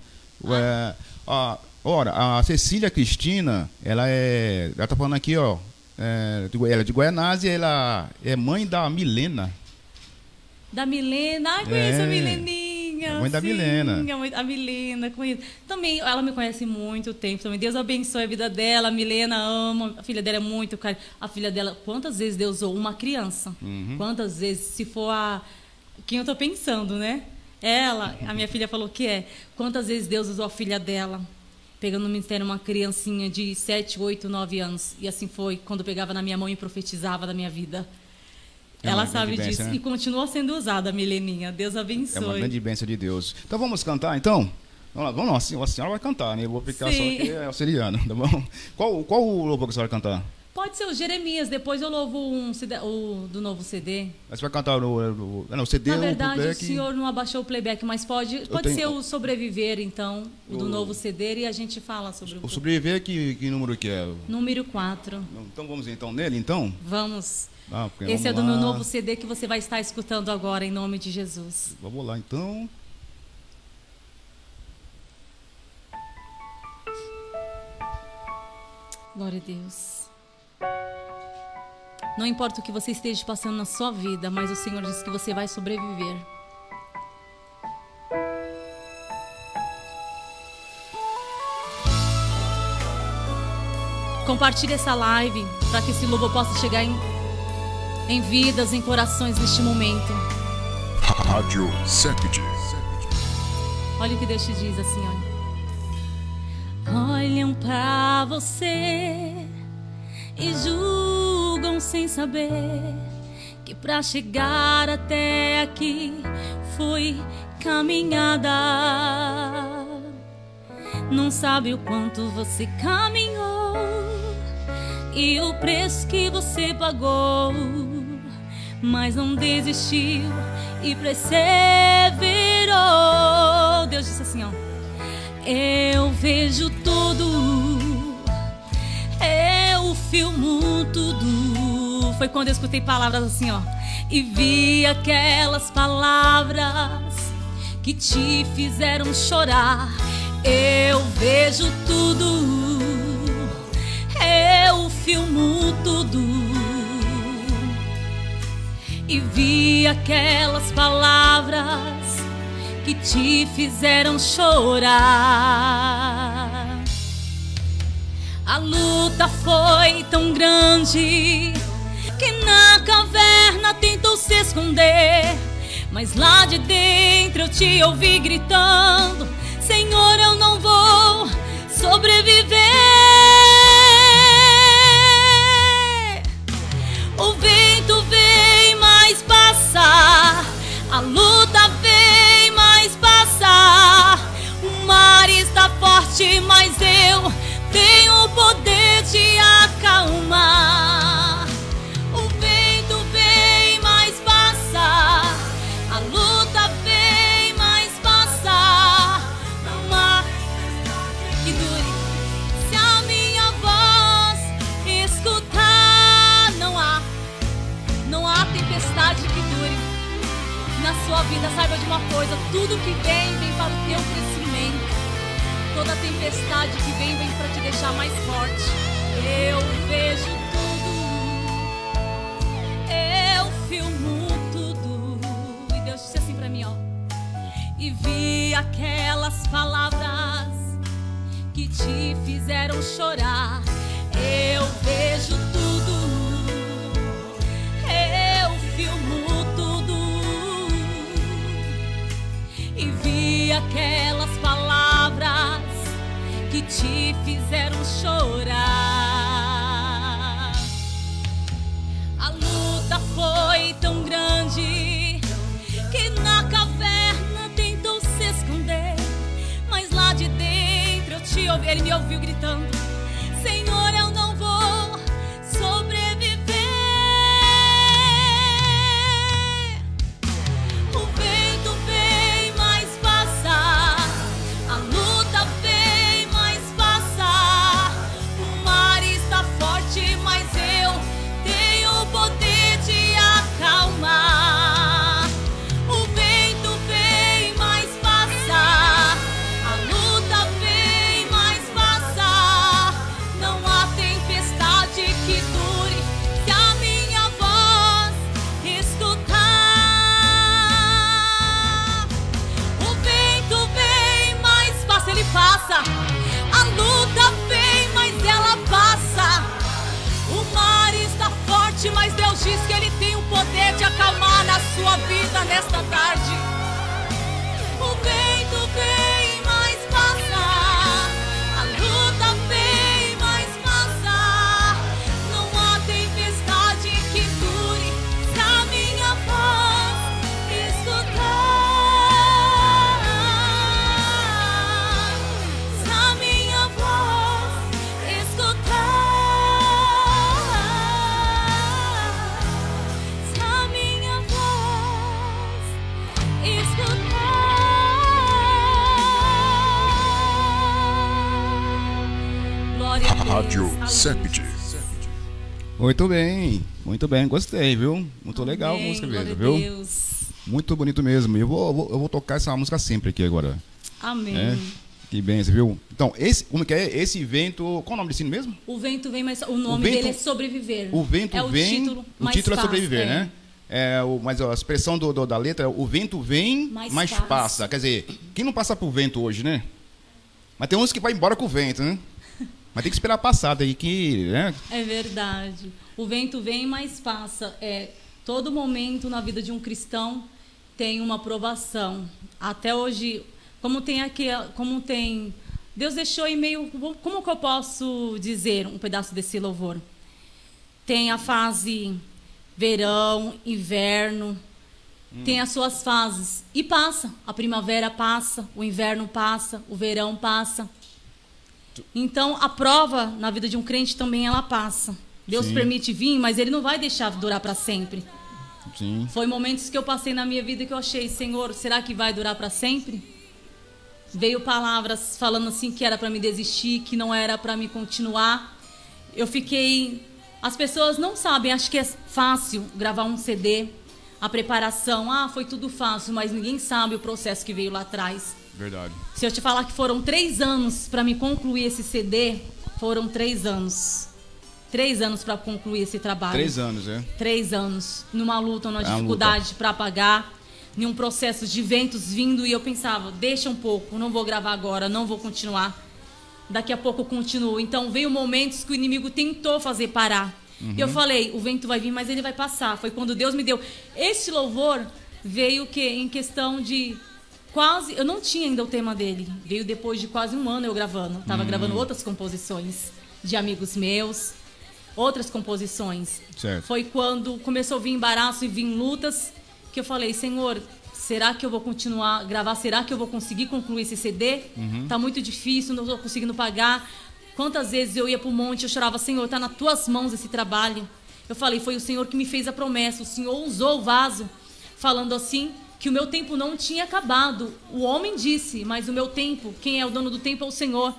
É, a, ora, a Cecília Cristina, ela é. Ela tá falando aqui, ó. É, ela é de Goianásia, ela é mãe da Milena. Da Milena, ai, conheço É. a Mileninha. A mãe da sim, Milena. A, Milena, conheço. Também, ela me conhece há muito tempo também. Deus abençoe a vida dela. A Milena ama, a filha dela é muito cara. A filha dela, quantas vezes Deus usou uma criança? Uhum. Quantas vezes, se for a. Quem eu tô pensando, né? Ela, a minha filha falou que é. Quantas vezes Deus usou a filha dela? Pegando no ministério uma criancinha de 7, 8, 9 anos. E assim foi, quando pegava na minha mão e profetizava da minha vida. É Ela sabe disso. bênção, né? E continua sendo usada, Mileninha. Deus É abençoe. uma grande bênção de Deus. Então vamos cantar então? Vamos lá, vamos lá, a senhora- a senhora vai cantar, né? Eu vou ficar Sim. só aqui auxiliando, tá bom? Qual, qual o louvor que a senhora vai cantar? Pode ser o Jeremias, depois eu louvo um CD, o do novo CD. Você vai cantar no, no, no CD Na verdade, o playback? senhor não abaixou o playback, mas pode, pode tenho- ser o Sobreviver, então, o do O- novo CD, e a gente fala sobre o, O sobreviver, que, que número que é? número 4. Então vamos então nele, então? Vamos. Ah, Esse é do vamos meu lá. novo CD que você vai estar escutando agora, em nome de Jesus. Vamos lá, então. Glória a Deus. Não importa o que você esteja passando na sua vida, mas o Senhor diz que você vai sobreviver. Compartilhe essa live para que esse louvor possa chegar em, em vidas, em corações neste momento. Rádio Sepid. Olha o que Deus te diz assim, olha. Olham pra você e julgam sem saber que pra chegar até aqui foi caminhada. Não sabe o quanto você caminhou e o preço que você pagou, mas não desistiu e perseverou. Deus disse assim, ó. Eu vejo tudo, eu filmo tudo. Foi quando eu escutei palavras assim, ó. E vi aquelas palavras que te fizeram chorar. Eu vejo tudo, eu filmo tudo. E vi aquelas palavras que te fizeram chorar. A luta foi tão grande que na tentou se esconder, mas lá de dentro eu te ouvi gritando: Senhor, eu não vou sobreviver. O vento vem, mas passa. A luta vem, mas passa. O mar está forte, mas eu tenho o poder de acalmar. O vento vem, mas passa. A luta vem, mas passa. Não há que dure. Se a minha voz escutar, não há, não há tempestade que dure na sua vida. Saiba de uma coisa: tudo que vem, vem para o teu crescimento. Toda tempestade que vem, vem para te deixar mais forte. Eu vejo tudo, eu filmo tudo. E Deus disse assim para mim, ó. E vi aquelas palavras que te fizeram chorar. Eu vejo tudo, eu filmo tudo. E vi aquelas palavras te fizeram chorar. A luta foi tão grande que na caverna tentou se esconder. Mas lá de dentro eu te ouvi, ele me ouviu gritando: Muito bem, muito bem, gostei, viu? Muito legal a Amém, música mesmo, viu? Deus. Muito bonito mesmo. Eu vou, eu vou, eu vou tocar essa música sempre aqui agora. Amém. É. Que bem, você viu? Então, esse, como que é? Esse vento. Qual o nome desse mesmo? O vento vem, mas o nome vento- dele é sobreviver. O vento é o vem. Título o título é sobreviver, é. né? É, o, mas a expressão do, do- da letra é o vento vem, Mais mas passa. passa. Quer dizer, quem não passa por vento hoje, né? Mas tem uns que vai embora com o vento, né? Mas tem que esperar passar daí que, né? É verdade. O vento vem, mas passa. É, todo momento na vida de um cristão tem uma provação. Até hoje, como tem aqui, como tem Deus deixou em meio, como que eu posso dizer um pedaço desse louvor? Tem a fase verão, inverno, tem as suas fases e passa. A primavera passa, o inverno passa, o verão passa. Então, a prova na vida de um crente também ela passa. Deus Sim. permite vir, mas ele não vai deixar durar para sempre. Sim. Foi momentos que eu passei na minha vida que eu achei, Senhor, será que vai durar para sempre? Veio palavras falando assim que era para me desistir, que não era para me continuar. Eu fiquei. As pessoas não sabem, acho que é fácil gravar um CD, a preparação, ah, foi tudo fácil, mas ninguém sabe o processo que veio lá atrás. Verdade. Se eu te falar que foram três anos para me concluir esse CD, foram três anos. Três anos para concluir esse trabalho. Três anos, é? Três anos. Numa luta, numa É dificuldade para pagar, em um processo de ventos vindo e eu pensava, deixa um pouco, não vou gravar agora, não vou continuar. Daqui a pouco eu continuo. Então veio momentos que o inimigo tentou fazer parar. E eu falei, o vento vai vir, mas ele vai passar. Foi quando Deus me deu. Esse louvor veio que em questão de quase. Eu não tinha ainda o tema dele. Veio depois de quase um ano eu gravando. Tava gravando outras composições de amigos meus, outras composições. Certo. Foi quando começou a vir embaraço e vir lutas que eu falei, Senhor, será que eu vou continuar a gravar? Será que eu vou conseguir concluir esse CD? Tá muito difícil, não estou conseguindo pagar. Quantas vezes eu ia pro monte, eu chorava, Senhor, tá nas tuas mãos esse trabalho. Eu falei, foi o Senhor que me fez a promessa. O Senhor usou o vaso, falando assim que o meu tempo não tinha acabado. O homem disse, mas o meu tempo, quem é o dono do tempo é o Senhor.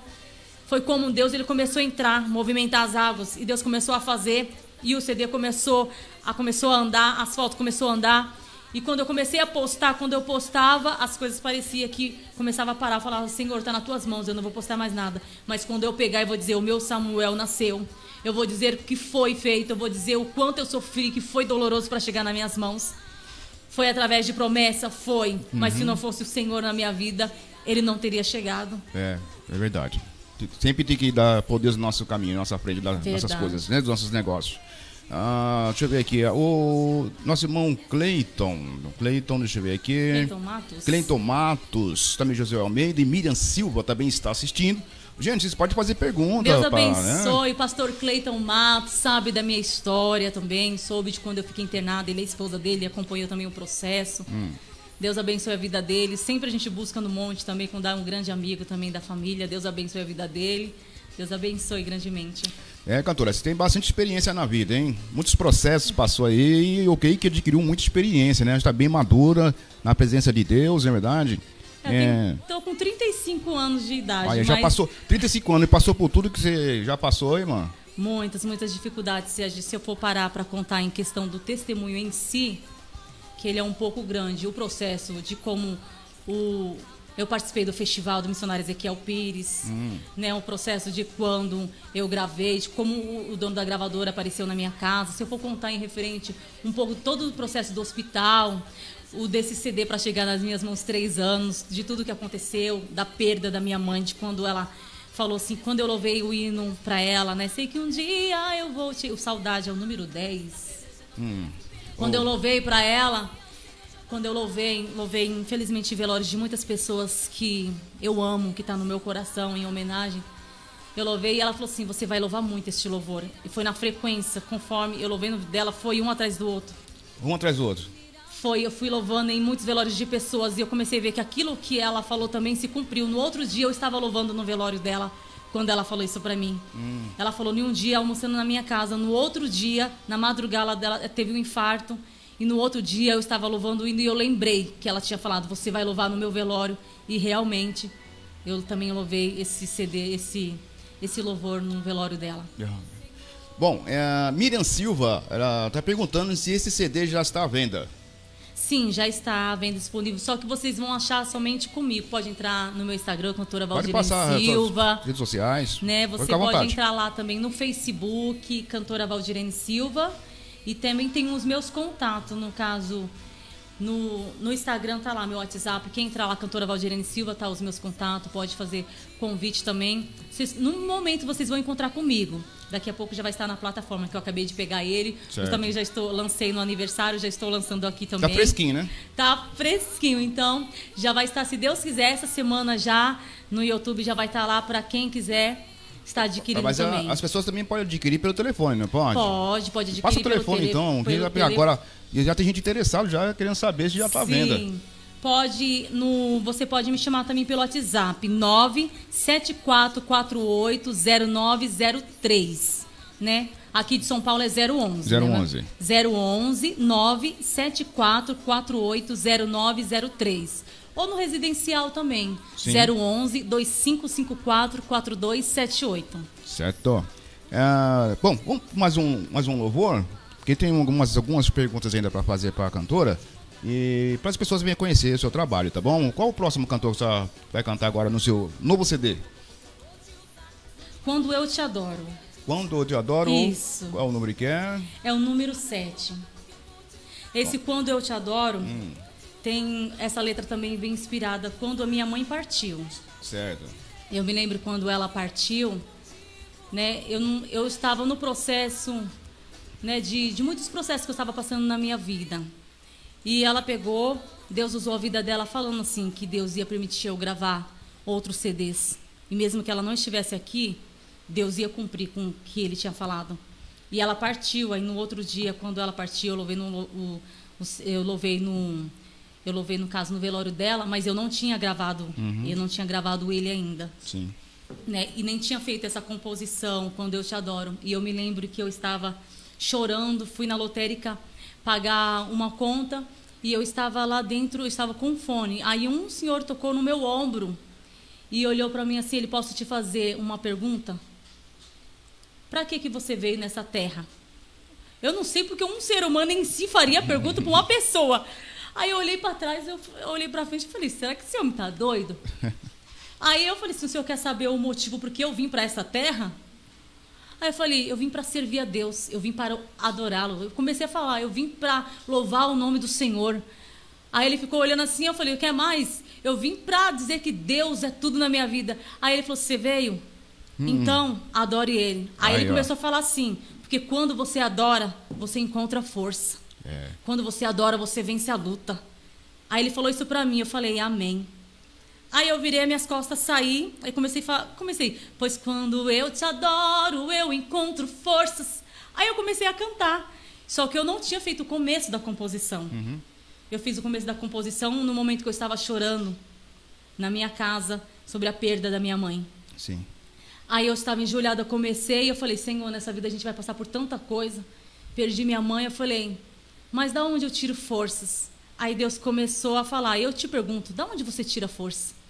Foi como Deus ele começou a entrar, movimentar as águas e Deus começou a fazer e o CD começou a começou a andar, asfalto começou a andar. E quando eu comecei a postar, quando eu postava, as coisas parecia que começava a parar, falava: "Senhor, tá nas tuas mãos, eu não vou postar mais nada". Mas quando eu pegar e vou dizer: "O meu Samuel nasceu". Eu vou dizer o que foi feito, eu vou dizer o quanto eu sofri, que foi doloroso para chegar nas minhas mãos. Foi através de promessa, foi. Mas se não fosse o Senhor na minha vida, ele não teria chegado. É, é verdade. Sempre tem que dar por Deus no nosso caminho, na nossa frente, das nossas Verdade. coisas, né? Dos nossos negócios. Ah, deixa eu ver aqui. O nosso irmão Cleiton. Cleiton, deixa eu ver aqui. Cleiton Matos? Cleiton Matos, também José Almeida e Miriam Silva também está assistindo. Gente, vocês podem fazer pergunta. Deus pra, né? abençoe, pastor Cleiton Matos, sabe da minha história também, soube de quando eu fiquei internada, ele é a esposa dele, acompanhou também o processo. Hum. Deus abençoe a vida dele. Sempre a gente busca no monte também, quando dá um grande amigo também da família. Deus abençoe a vida dele. Deus abençoe grandemente. É, cantora, você tem bastante experiência na vida, hein? Muitos processos passou aí e eu creio que adquiriu muita experiência, né? Está bem madura na presença de Deus, não é verdade? Eu É. tô com 35 anos de idade, Olha, já mas passou 35 anos e passou por tudo que você já passou, irmã. muitas, muitas dificuldades. Se, eu for parar para contar em questão do testemunho em si, que ele é um pouco grande, o processo de como o eu participei do festival do missionário Ezequiel Pires, né, o processo de quando eu gravei, de como o dono da gravadora apareceu na minha casa. Se eu for contar em referente um pouco todo o processo do hospital, o desse CD para chegar nas minhas mãos três anos, de tudo que aconteceu, da perda da minha mãe, de quando ela falou assim, quando eu louvei o hino para ela, né? Sei que um dia eu vou te... O Saudade é o número 10. Quando eu louvei para ela, quando eu louvei, louvei infelizmente velórios de muitas pessoas que eu amo, que tá no meu coração em homenagem. Eu louvei e ela falou assim: "Você vai louvar muito este louvor". E foi na frequência, conforme eu louvei dela, foi um atrás do outro. Um atrás do outro. Foi, eu fui louvando em muitos velórios de pessoas e eu comecei a ver que aquilo que ela falou também se cumpriu. No outro dia eu estava louvando no velório dela quando ela falou isso pra mim. Ela falou em um dia almoçando na minha casa, no outro dia, na madrugada dela teve um infarto e no outro dia eu estava louvando e eu lembrei que ela tinha falado: "Você vai louvar no meu velório" e realmente eu também louvei esse CD, esse esse louvor no velório dela. Bom, é, Miriam Silva, está perguntando se esse CD já está à venda. Sim, já está à venda disponível, só que vocês vão achar somente comigo. Pode entrar no meu Instagram, cantora Pode Valdirene Silva. redes sociais. Né, Pode você pode vontade. entrar lá também no Facebook, cantora Valdirene Silva. E também tem os meus contatos, no caso, no, no Instagram tá lá meu WhatsApp. Quem entrar lá, cantora Valdirene Silva, tá os meus contatos, pode fazer convite também. Vocês, num momento vocês vão encontrar comigo. Daqui a pouco já vai estar na plataforma, que eu acabei de pegar ele. Certo. Eu também já estou, lancei no aniversário, já estou lançando aqui também. Tá fresquinho, né? Tá fresquinho, então já vai estar, se Deus quiser, essa semana já no YouTube já vai estar lá para quem quiser estar adquirindo Mas a- também. as pessoas também podem adquirir pelo telefone, não pode? Pode, pode adquirir Passa o pelo telefone tele- então, que pelo já- agora já tem gente interessada já querendo saber se já está à venda. Sim. Pode no, você pode me chamar também pelo WhatsApp 974480903, né? Aqui de São Paulo é 011. 011. Né? 011 974480903. Ou no residencial também. Sim. 011 2554 4278. Certo. É, bom, vamos mais um, mais um louvor, porque tem algumas, algumas perguntas ainda para fazer para a cantora. E para as pessoas venham conhecer o seu trabalho, tá bom? Qual o próximo cantor que você vai cantar agora no seu novo CD? Quando eu te adoro. Quando eu te adoro. Isso. Qual o número que é? É o número 7. Esse Quando Eu Te Adoro tem. Essa letra também vem inspirada quando a minha mãe partiu. Certo. Eu me lembro quando ela partiu, né? Eu, eu estava no processo né, de, de muitos processos que eu estava passando na minha vida. E ela pegou, Deus usou a vida dela falando assim que Deus ia permitir eu gravar outros CDs. E mesmo que ela não estivesse aqui, Deus ia cumprir com o que ele tinha falado. E ela partiu, aí no outro dia, quando ela partiu, eu louvei no, o, o, eu louvei no, eu louvei no caso no velório dela, mas eu não tinha gravado, Uhum. eu não tinha gravado ele ainda, Sim. né? E nem tinha feito essa composição quando eu te adoro. E eu me lembro que eu estava chorando, fui na lotérica pagar uma conta e eu estava lá dentro, eu estava com fone. Aí um senhor tocou no meu ombro e olhou para mim assim, ele posso te fazer uma pergunta? Para que que você veio nessa terra? Eu não sei porque um ser humano em si faria a pergunta para uma pessoa. Aí eu olhei para trás, eu olhei para frente e falei: será que esse homem tá doido? Aí eu falei: se o senhor quer saber o motivo por que eu vim para essa terra? Aí eu falei: eu vim para servir a Deus, eu vim para adorá-lo. Eu comecei a falar: eu vim para louvar o nome do Senhor. Aí ele ficou olhando assim, eu falei: o que é mais? Eu vim para dizer que Deus é tudo na minha vida. Aí ele falou: você veio? Então, adore ele. Aí, Aí, ele ó. começou a falar assim: porque quando você adora, você encontra força. É. Quando você adora, você vence a luta. Aí ele falou isso pra mim, eu falei, amém. Aí eu virei as minhas costas, saí, aí comecei a falar, comecei, pois quando eu te adoro, eu encontro forças. Aí eu comecei a cantar. Só que eu não tinha feito o começo da composição. Eu fiz o começo da composição no momento que eu estava chorando na minha casa sobre a perda da minha mãe. Sim. Aí eu estava enjulhada, comecei, eu falei, Senhor, nessa vida a gente vai passar por tanta coisa. Perdi minha mãe, eu falei, mas da onde eu tiro forças? Aí Deus começou a falar, eu te pergunto, da onde você tira força?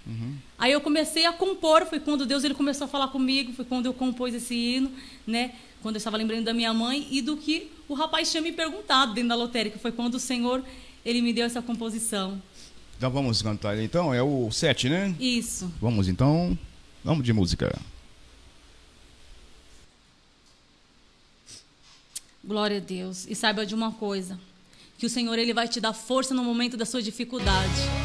Aí eu comecei a compor, foi quando Deus ele começou a falar comigo, foi quando eu compus esse hino, né? Quando eu estava lembrando da minha mãe e do que o rapaz tinha me perguntado dentro da lotérica, foi quando o Senhor ele me deu essa composição. Então vamos cantar então. É o 7, né? Isso. Vamos então. Vamos de música. Glória a Deus. E saiba de uma coisa, que o Senhor ele vai te dar força no momento da sua dificuldade.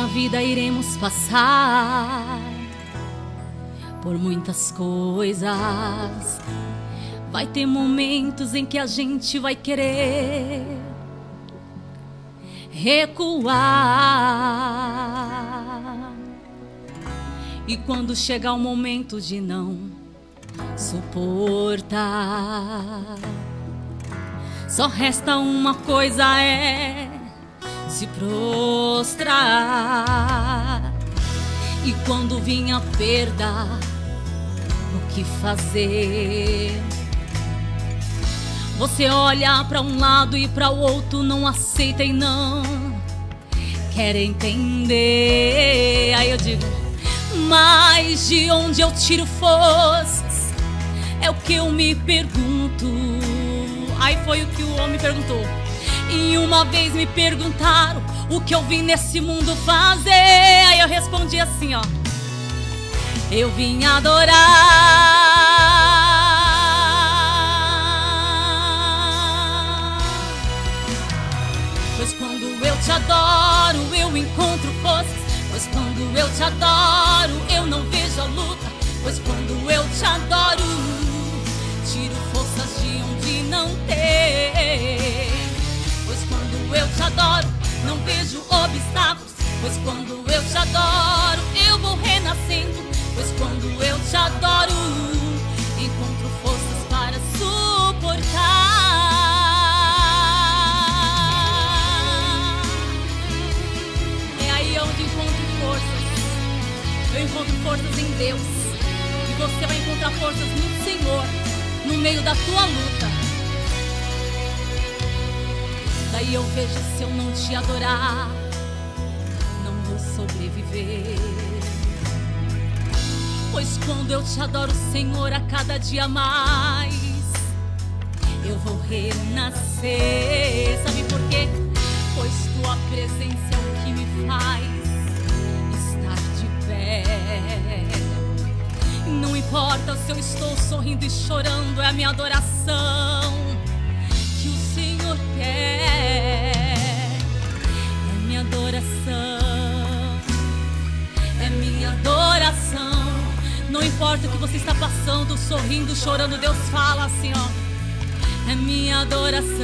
Nessa vida iremos passar por muitas coisas. Vai ter momentos em que a gente vai querer recuar. E quando chegar o momento de não suportar, só resta uma coisa é se prostrar. E quando vinha a perda, o que fazer? Você olha para um lado e para o outro, não aceita e não quer entender. Aí eu digo, mas de onde eu tiro forças? É o que eu me pergunto. Aí foi o que o homem perguntou. E uma vez me perguntaram o que eu vim nesse mundo fazer. Aí eu respondi assim, ó. Eu vim adorar. Pois quando eu te adoro, eu encontro forças. Pois quando eu te adoro, eu não vejo a luta. Pois quando eu te adoro, cada dia mais, eu vou renascer. Sabe por quê? Pois tua presença é o que me faz estar de pé. Não importa se eu estou sorrindo e chorando, é a minha adoração Não importa o que você está passando, sorrindo, chorando, Deus fala assim, ó. É minha adoração,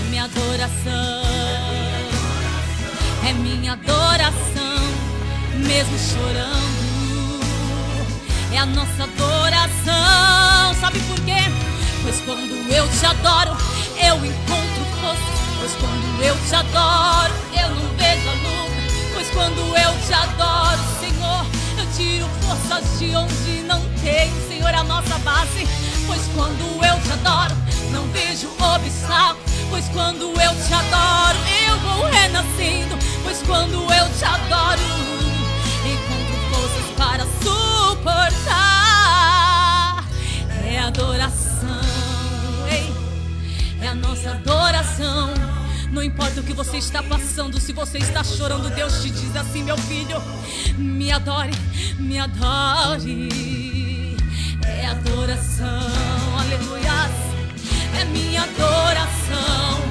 é minha adoração, é minha adoração, mesmo chorando é a nossa adoração. Sabe por quê? Pois quando eu te adoro, eu encontro força. Pois quando eu te adoro, eu não vejo a luta. Pois quando eu te adoro, tiro forças de onde não tem, Senhor, a nossa base. Pois quando eu te adoro, não vejo obstáculo. Pois quando eu te adoro, eu vou renascendo. Pois quando eu te adoro, encontro forças para suportar. É adoração, ei, é a nossa adoração. Não importa o que você está passando, se você está chorando, Deus te diz assim, meu filho, me adore, me adore. É adoração, aleluia. É minha adoração,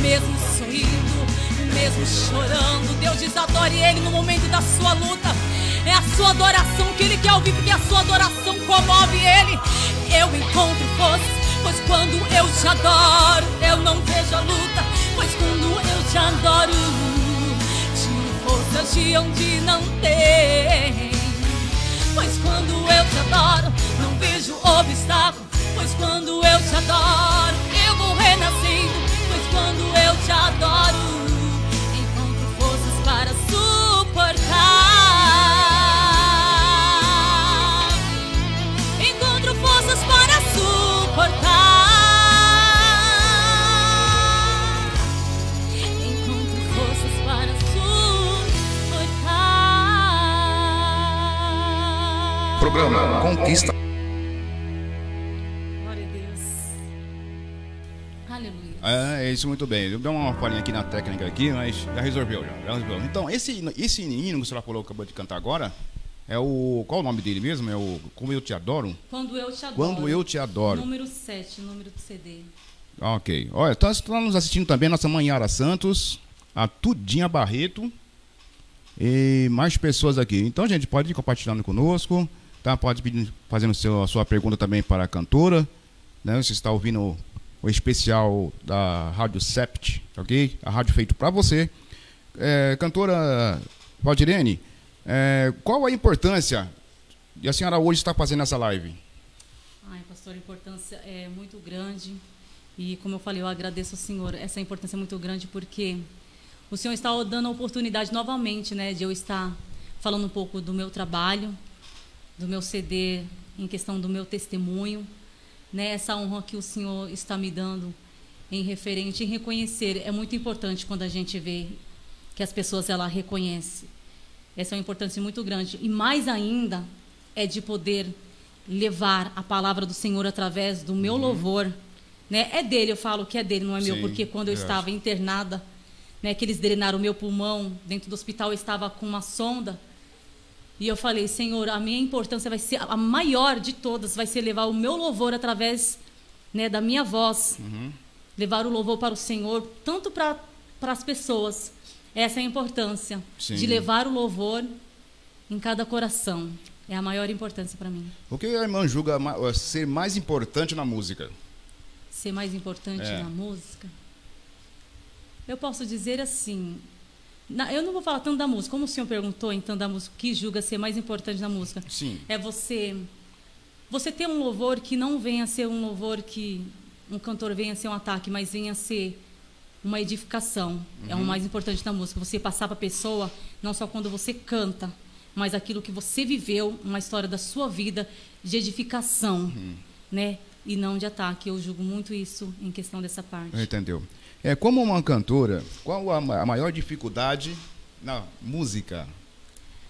mesmo sorrindo, mesmo chorando. Deus diz: adore Ele no momento da sua luta. É a sua adoração que Ele quer ouvir, porque a sua adoração comove Ele. Eu encontro força, pois quando eu te adoro, eu não vejo a luta. Quando eu te adoro, tiro forças de onde não tem. Pois quando eu te adoro, não vejo obstáculo. Pois quando eu te adoro, eu vou renascendo. Pois quando eu te adoro, Programa Conquista. Glória a Deus. Aleluia. É, é isso muito bem. Eu dei uma palhinha aqui na técnica aqui, mas já resolveu, já, já resolveu. Então, esse, esse hino que você falou, acabou de cantar agora, é o. Qual o nome dele mesmo? É o Como Eu Te Adoro? Quando eu te adoro. Quando Eu Te Adoro. Número 7, número do CD. Ok. Olha, está tá nos assistindo também a nossa mãe Yara Santos, a Tudinha Barreto e mais pessoas aqui. Então, gente, pode ir compartilhando conosco, tá? Pode pedir, fazendo seu, a sua pergunta também para a cantora, né? Você está ouvindo o, especial da Rádio Sept, ok? A rádio feito para você. É, cantora Valdirene, é, qual a importância de a senhora hoje estar fazendo essa live? Ai, pastor, a importância é muito grande. E como eu falei, eu agradeço ao Senhor. Essa importância é muito grande porque o Senhor está dando a oportunidade novamente, né, de eu estar falando um pouco do meu trabalho, do meu CD, em questão do meu testemunho, né, essa honra que o Senhor está me dando em referente em reconhecer. É muito importante quando a gente vê que as pessoas ela reconhecem. Essa é uma importância muito grande. E mais ainda é de poder levar a palavra do Senhor através do meu louvor. Né? É dele, eu falo que é dele, não é meu, Sim, porque quando eu eu estava acho. internada, né, que eles drenaram o meu pulmão dentro do hospital, eu estava com uma sonda. E eu falei, Senhor, a minha importância vai ser a maior de todas, vai ser levar o meu louvor através né, da minha voz. Levar o louvor para o Senhor, tanto para as pessoas. Essa é a importância Sim. de levar o louvor em cada coração. É a maior importância para mim. O que a irmã julga ma- ser mais importante na música? Ser mais importante É. na música. Eu posso dizer assim. Na- eu não vou falar tanto da música. Como o senhor perguntou, então, da música, o que julga ser mais importante na música? Sim. É você você ter um louvor que não venha a ser um louvor que um cantor venha a ser um ataque, mas venha a ser uma edificação. É o mais importante da música. Você passar para a pessoa, não só quando você canta, mas aquilo que você viveu, uma história da sua vida de edificação, né? E não de ataque. Eu julgo muito isso em questão dessa parte. Entendeu? É, como uma cantora, qual a, a maior dificuldade na música?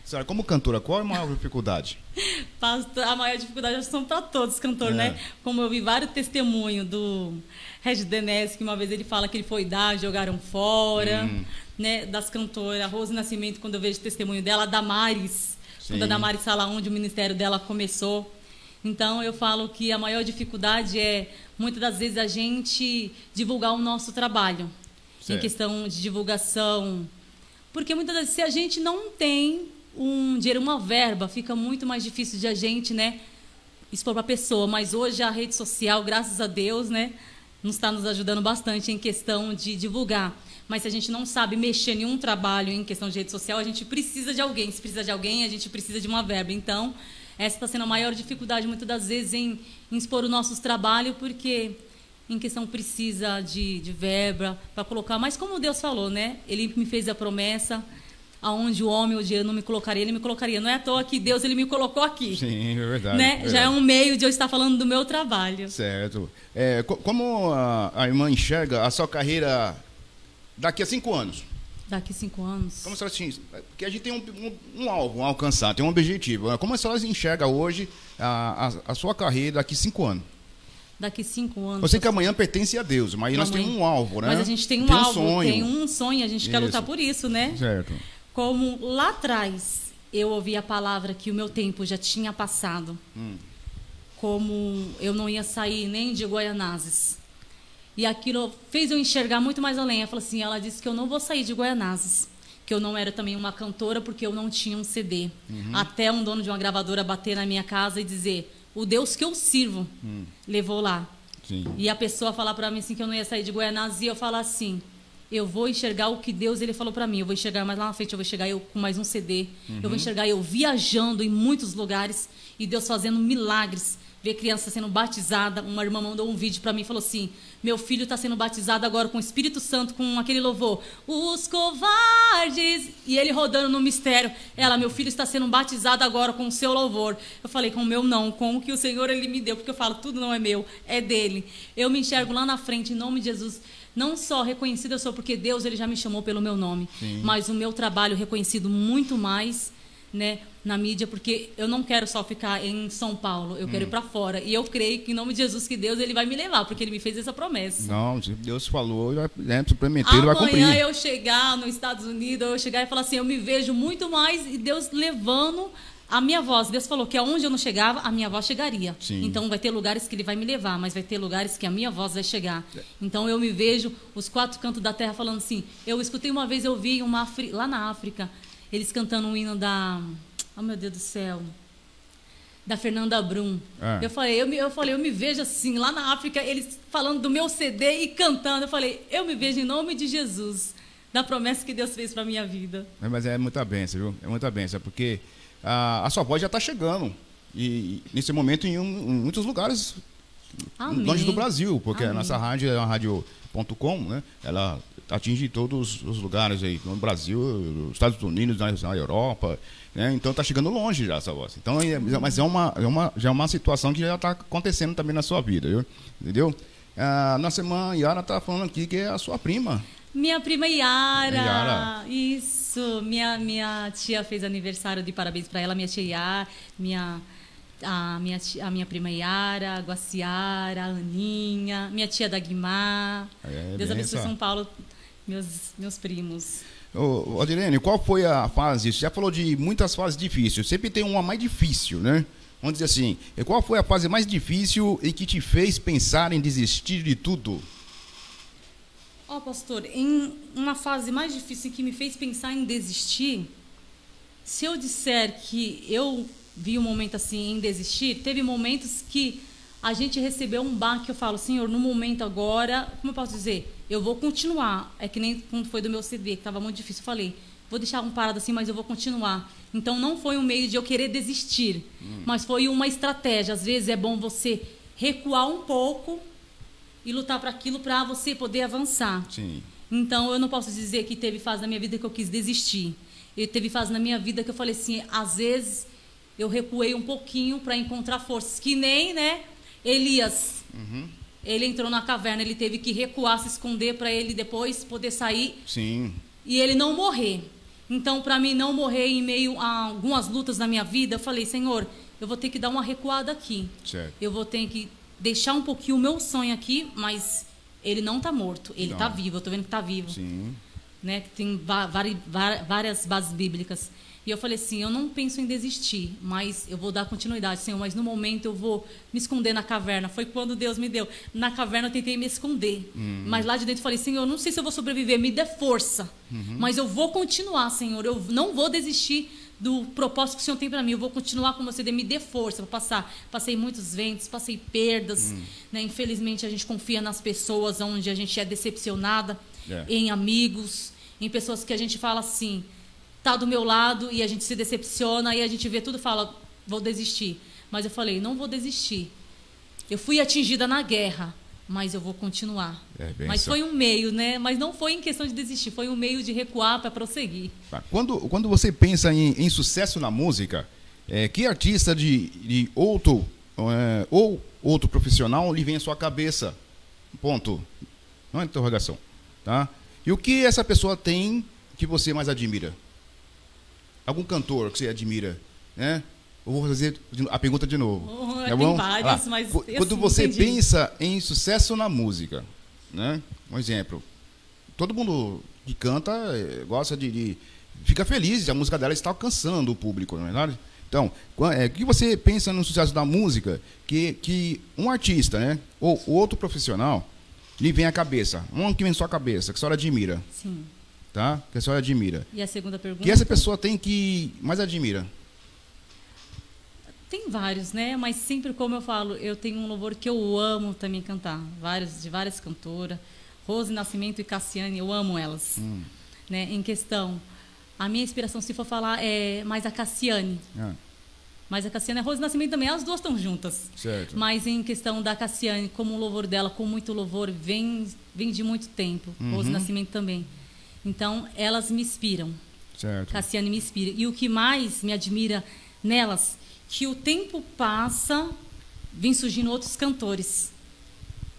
Senhora, como cantora, qual é a maior dificuldade? A maior dificuldade são para todos os cantores, É. né? Como eu vi vários testemunhos do Regis Denés, que uma vez ele fala que ele foi dar, jogaram fora, Hum. né? Das cantoras, a Rose Nascimento, quando eu vejo testemunho dela, a Damares, Sim. quando a Damari Sala, onde o ministério dela começou. Então eu falo que a maior dificuldade é muitas das vezes a gente divulgar o nosso trabalho Certo. em questão de divulgação, porque muitas vezes se a gente não tem um dinheiro, uma verba, fica muito mais difícil de a gente, né, expor para a pessoa. Mas hoje a rede social, graças a Deus, né, nos está nos ajudando bastante em questão de divulgar. Mas se a gente não sabe mexer em um trabalho em questão de rede social, a gente precisa de alguém. Se precisa de alguém, a gente precisa de uma verba. Então, essa está sendo a maior dificuldade, muitas das vezes, em, em expor os nossos trabalhos, porque em questão precisa de, de verba para colocar. Mas como Deus falou, né? Ele me fez a promessa, aonde o homem ou o dinheiro não me colocaria, ele me colocaria. Não é à toa que Deus ele me colocou aqui. Sim, é verdade. né? verdade. Já é um meio de eu estar falando do meu trabalho. Certo. É, co- como a, a irmã enxerga a sua carreira daqui a cinco anos? Daqui cinco anos. Como a senhora se- Porque a gente tem um, um, um alvo a alcançar, tem um objetivo. né? Como a senhora enxerga hoje a, a, a sua carreira daqui cinco anos? Daqui cinco anos. Sei que amanhã pertence a Deus, mas nós Amanhã. temos um alvo, né? Mas a gente tem um tem alvo, sonho. tem um sonho, a gente quer lutar Isso. por isso, né? Certo. Como lá atrás eu ouvi a palavra que o meu tempo já tinha passado. Hum. Como eu não ia sair nem de Guaianazes. E aquilo fez eu enxergar muito mais além. Ela falou assim, ela disse que eu não vou sair de Guaianazes. Que eu não era também uma cantora porque eu não tinha um CD. Uhum. Até um dono de uma gravadora bater na minha casa e dizer: "O Deus que eu sirvo Hum. levou lá". Sim. E a pessoa falar para mim assim que eu não ia sair de Goianás e eu falar assim, eu vou enxergar o que Deus ele falou para mim. Eu vou enxergar mais lá na frente, eu vou enxergar eu com mais um CD. Eu vou enxergar eu viajando em muitos lugares e Deus fazendo milagres. Ver criança sendo batizada. Uma irmã mandou um vídeo para mim e falou assim: Meu filho está sendo batizado agora com o Espírito Santo, com aquele louvor. Os covardes. E ele rodando no mistério. Ela, meu filho está sendo batizado agora com o seu louvor. Eu falei: Com o meu não, com o que o Senhor ele me deu. Porque eu falo: Tudo não é meu, é dele. Eu me enxergo lá na frente, em nome de Jesus. Não só reconhecida eu sou porque Deus ele já me chamou pelo meu nome, mas o meu trabalho reconhecido muito mais, né, na mídia, porque eu não quero só ficar em São Paulo, eu Hum. quero ir para fora. E eu creio que em nome de Jesus que Deus ele vai me levar, porque ele me fez essa promessa. Não, Deus falou, vai, né, prometeu, ele vai Amanhã cumprir. eu chegar nos Estados Unidos, eu chegar e falar assim, eu me vejo muito mais e Deus levando a minha voz. Deus falou que aonde eu não chegava, a minha voz chegaria. Sim. Então vai ter lugares que ele vai me levar, mas vai ter lugares que a minha voz vai chegar. Então eu me vejo os quatro cantos da terra falando assim. Eu escutei uma vez, eu vi uma lá na África, eles cantando um hino da, oh meu Deus do céu, da Fernanda Brum. É. Eu falei, eu me, eu falei, eu me vejo assim, lá na África, eles falando do meu CD e cantando. Eu falei, eu me vejo em nome de Jesus, da promessa que Deus fez para minha vida. É, Mas é muita benção, viu? É muita benção, porque a, a sua voz já está chegando. E, e nesse momento em, um- em muitos lugares Amém. longe do Brasil, porque a Amém. nossa rádio é uma rádio.com, né? Ela atinge todos os lugares aí, no Brasil, nos Estados Unidos, na, Europa, né? Então está chegando longe já essa voz. Então, é- mas é uma, é uma, já é uma situação que já está acontecendo também na sua vida, viu? Entendeu? A nossa irmã Yara está falando aqui que é a sua prima. Minha prima Yara. Yara. Isso. Minha, minha tia fez aniversário de parabéns para ela, minha tia Yara, minha, a, minha, tia- a minha prima Yara, a Guaciara, a Aninha, minha tia Dagmar. É, Deus abençoe. São Paulo, meus, meus primos. Ô, Odirene, qual foi a fase? Você já falou de muitas fases difíceis. Sempre tem uma mais difícil, né? Vamos dizer assim. Qual foi a fase mais difícil e que te fez pensar em desistir de tudo? Ó, pastor, em uma fase mais difícil que me fez pensar em desistir, se eu disser que eu vi um momento assim em desistir, teve momentos que a gente recebeu um baque, eu falo, Senhor, no momento agora, como eu posso dizer? Eu vou continuar. É que nem quando foi do meu CD, que estava muito difícil, eu falei, vou deixar um parado assim, mas eu vou continuar. Então não foi um meio de eu querer desistir, mas foi uma estratégia. Às vezes é bom você recuar um pouco e lutar para aquilo para você poder avançar. Sim. Então eu não posso dizer que teve fase na minha vida que eu quis desistir. E teve fase na minha vida que eu falei assim, às vezes eu recuei um pouquinho para encontrar forças, que nem, né, Elias. Ele entrou na caverna, ele teve que recuar, se esconder para ele depois poder sair Sim. e ele não morrer. Então, para mim não morrer em meio a algumas lutas na minha vida, eu falei, Senhor, eu vou ter que dar uma recuada aqui. Certo. Eu vou ter que deixar um pouquinho o meu sonho aqui, mas ele não está morto, ele está vivo, eu estou vendo que está vivo. Sim. né? Tem várias bases bíblicas. E eu falei assim, eu não penso em desistir, mas eu vou dar continuidade, Senhor. Mas no momento eu vou me esconder na caverna. Foi quando Deus me deu. Na caverna eu tentei me esconder. Mas lá de dentro eu falei, Senhor, eu não sei se eu vou sobreviver, me dê força. Mas eu vou continuar, Senhor. Eu não vou desistir do propósito que o Senhor tem para mim. Eu vou continuar com você, me dê força para passar. Passei muitos ventos, passei perdas. Né? Infelizmente a gente confia nas pessoas onde a gente é decepcionada, É. em amigos, em pessoas que a gente fala assim, tá do meu lado e a gente se decepciona e a gente vê tudo e fala, vou desistir. Mas eu falei, não vou desistir. Eu fui atingida na guerra, mas eu vou continuar. É, mas foi um meio, né? Mas não foi em questão de desistir, foi um meio de recuar para prosseguir. Tá. Quando, quando você pensa em, em sucesso na música, é, que artista de, de outro é, ou outro profissional lhe vem à sua cabeça? Ponto. Não é interrogação. Tá? E o que essa pessoa tem que você mais admira? Algum cantor que você admira? Né? Eu vou fazer a pergunta de novo. Oh, tá tem bom? vários, mas Quando você entendi. pensa em sucesso na música, né? um exemplo, todo mundo que canta eh, gosta de, de- fica feliz a música dela está alcançando o público, não é verdade? Então, é, o que você pensa no sucesso da música que, que um artista, né, ou outro profissional, lhe vem à cabeça, um que vem à sua cabeça, que a senhora admira, Sim. Tá? Que a senhora admira. E a segunda pergunta? Que essa pessoa tem que mais admira. Tem vários, né? Mas sempre como eu falo, eu tenho um louvor que eu amo também cantar. Vários, de várias cantoras. Rose Nascimento e Cassiane, eu amo elas. Né? Em questão, a minha inspiração, se for falar, é mais a Cassiane. Ah, Mas a Cassiane e a Rose Nascimento também, as duas estão juntas. certo. Mas em questão da Cassiane, como o louvor dela, com muito louvor, vem, vem de muito tempo. Rose Nascimento também. Então, elas me inspiram. Certo. Cassiane me inspira. E o que mais me admira nelas, que o tempo passa, vem surgindo outros cantores.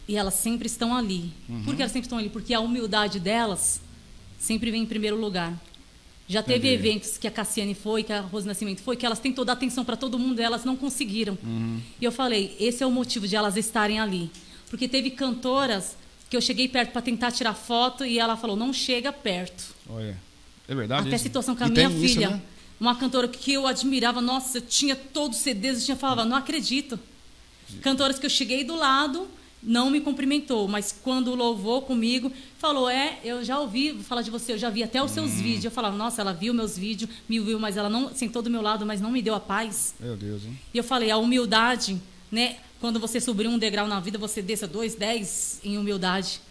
E elas sempre estão ali. Por que elas sempre estão ali? Porque a humildade delas sempre vem em primeiro lugar. Já teve Entendi. eventos que a Cassiane foi, que a Rose Nascimento foi, que elas tentou dar atenção para todo mundo, elas não conseguiram. E eu falei, esse é o motivo de elas estarem ali. Porque teve cantoras que eu cheguei perto para tentar tirar foto e ela falou, não chega perto. Olha, é verdade Até isso? situação com a E minha tem isso, filha. né? Uma cantora que eu admirava, nossa, eu tinha todos os CDs, eu tinha falava, não acredito. Cantoras que eu cheguei do lado, não me cumprimentou, mas quando louvou comigo, falou: É, eu já ouvi falar de você, eu já vi até os seus Hum. vídeos. Eu falava: Nossa, ela viu meus vídeos, me viu, mas ela não sentou do meu lado, mas não me deu a paz. Meu Deus, hein? E eu falei: A humildade, né? Quando você subir um degrau na vida, você desça dois, dez em humildade.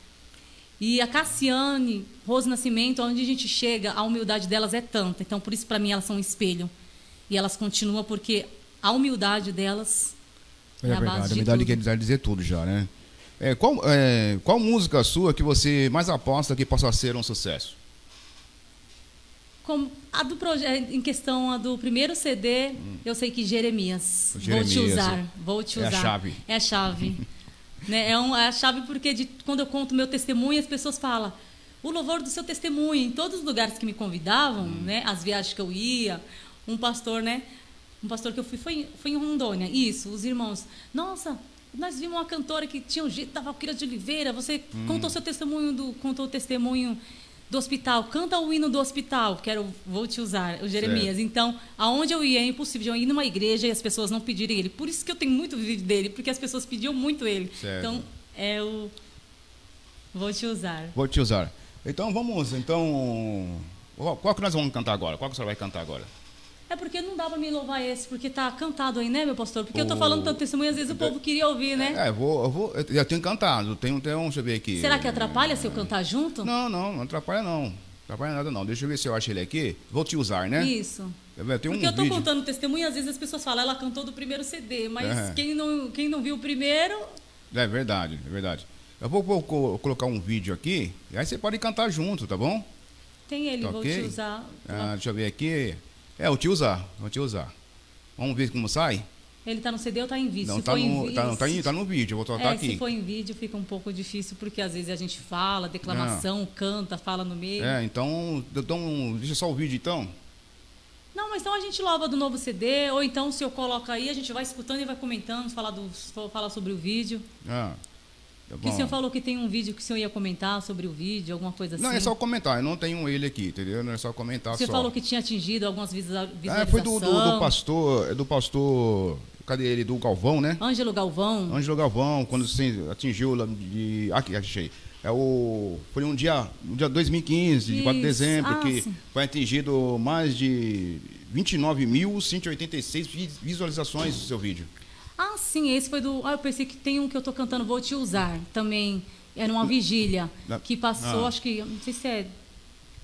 E a Cassiane, Rose Nascimento, onde a gente chega, a humildade delas é tanta. Então, por isso, para mim, elas são um espelho. E elas continuam porque a humildade delas É, é, a verdade, base a de humildade tudo. quer dizer tudo já, né? É, qual, é, qual música sua que você mais aposta que possa ser um sucesso? Como a do projeto, em questão a do primeiro CD, eu sei que Jeremias. Jeremias, vou te usar, vou te É a usar. chave. É a chave. né? é, um- é a chave porque de- quando eu conto meu testemunho, as pessoas falam o louvor do seu testemunho. Em todos os lugares que me convidavam, Hum. né? As viagens que eu ia, um pastor, né? Um pastor que eu fui foi, em- foi em Rondônia. Isso, os irmãos. Nossa, nós vimos uma cantora que tinha um jeito da Valquíria de Oliveira. Você Hum. contou seu testemunho do contou o testemunho do hospital. Canta o hino do hospital, que era o Vou Te Usar, o Jeremias. Então, aonde eu ia, é impossível eu ir numa igreja e as pessoas não pedirem ele. Por isso que eu tenho muito vídeo dele, porque as pessoas pediam muito ele. Certo. Então, é o Vou Te Usar. Vou te usar. Então vamos, então. Qual, qual que nós vamos cantar agora? Qual que você vai cantar agora? É porque não dá pra me louvar esse, porque tá cantado aí, né, meu pastor? Porque eu tô O- falando tanto testemunho, às vezes o povo queria ouvir, né? É, eu vou, eu vou. Eu tenho cantado, tenho, tenho, deixa eu ver aqui. Será que atrapalha se eu cantar junto? Não, não, não atrapalha não. Atrapalha nada não. Deixa eu ver se eu acho ele aqui. Vou te usar, né? Isso. Eu eu tenho Porque um eu tô vídeo. contando testemunho, às vezes as pessoas falam, ela cantou do primeiro CD, mas É. quem, não, quem não viu o primeiro, É verdade, é verdade. Eu vou, vou co- colocar um vídeo aqui, e aí você pode cantar junto, tá bom? tem ele, Tá vou ok? te usar. Ah, deixa eu ver aqui. É, vou te usar, vou te usar. Vamos ver como sai? Ele tá no CD ou tá em vídeo? Não, tá em no, vídeo, tá, no- tá, em- tá no vídeo, eu vou tocar é, aqui. se for em vídeo fica um pouco difícil, porque às vezes a gente fala, declamação, canta, fala no meio. É, então, então, deixa só o vídeo então. Não, mas então a gente louva do novo CD, ou então se eu coloco aí, a gente vai escutando e vai comentando, falar, do, falar sobre o vídeo. Ah. Tá Que o bom. senhor falou que tem um vídeo que o senhor ia comentar sobre o vídeo, alguma coisa assim. Não, é só comentar, eu não tenho ele aqui, entendeu? Não é só comentar O senhor só. falou que tinha atingido algumas visualiza- É, visualizações. foi do, do, do pastor, é do pastor, cadê ele? Do Galvão, né? Ângelo Galvão. Ângelo Galvão, quando se atingiu lá de. Aqui, achei. É o. Foi um dia. Um dia 2015, de 4 de dezembro, Ah, que sim. foi atingido mais de 29.186 vi- visualizações do seu vídeo. Ah, sim, esse foi do. Ah, eu pensei que tem um que eu tô cantando Vou Te Usar. Também era uma vigília. Que passou, Ah. acho que. Não sei se é.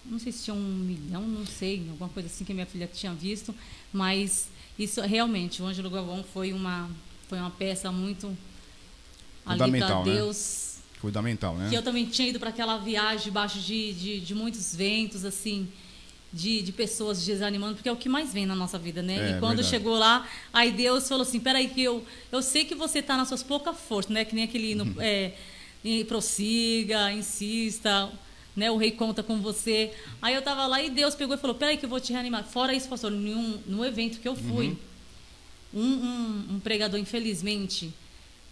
Não sei se tinha um milhão, não sei, alguma coisa assim que a minha filha tinha visto. Mas isso realmente, o Ângelo Galvão foi uma, foi uma peça muito ali para né? Deus. Fundamental, né? Que eu também tinha ido para aquela viagem debaixo de, de, de muitos ventos, assim, de, de pessoas desanimando, porque é o que mais vem na nossa vida, né? É, e quando verdade. chegou lá, aí Deus falou assim: peraí, que eu, eu sei que você está nas suas poucas forças, né? Que nem aquele hino, é, e prossiga, insista. Né, o rei conta com você. Aí eu tava lá e Deus pegou e falou: Peraí, que eu vou te reanimar. Fora isso, pastor, nenhum, no evento que eu fui, um, um, um pregador, infelizmente,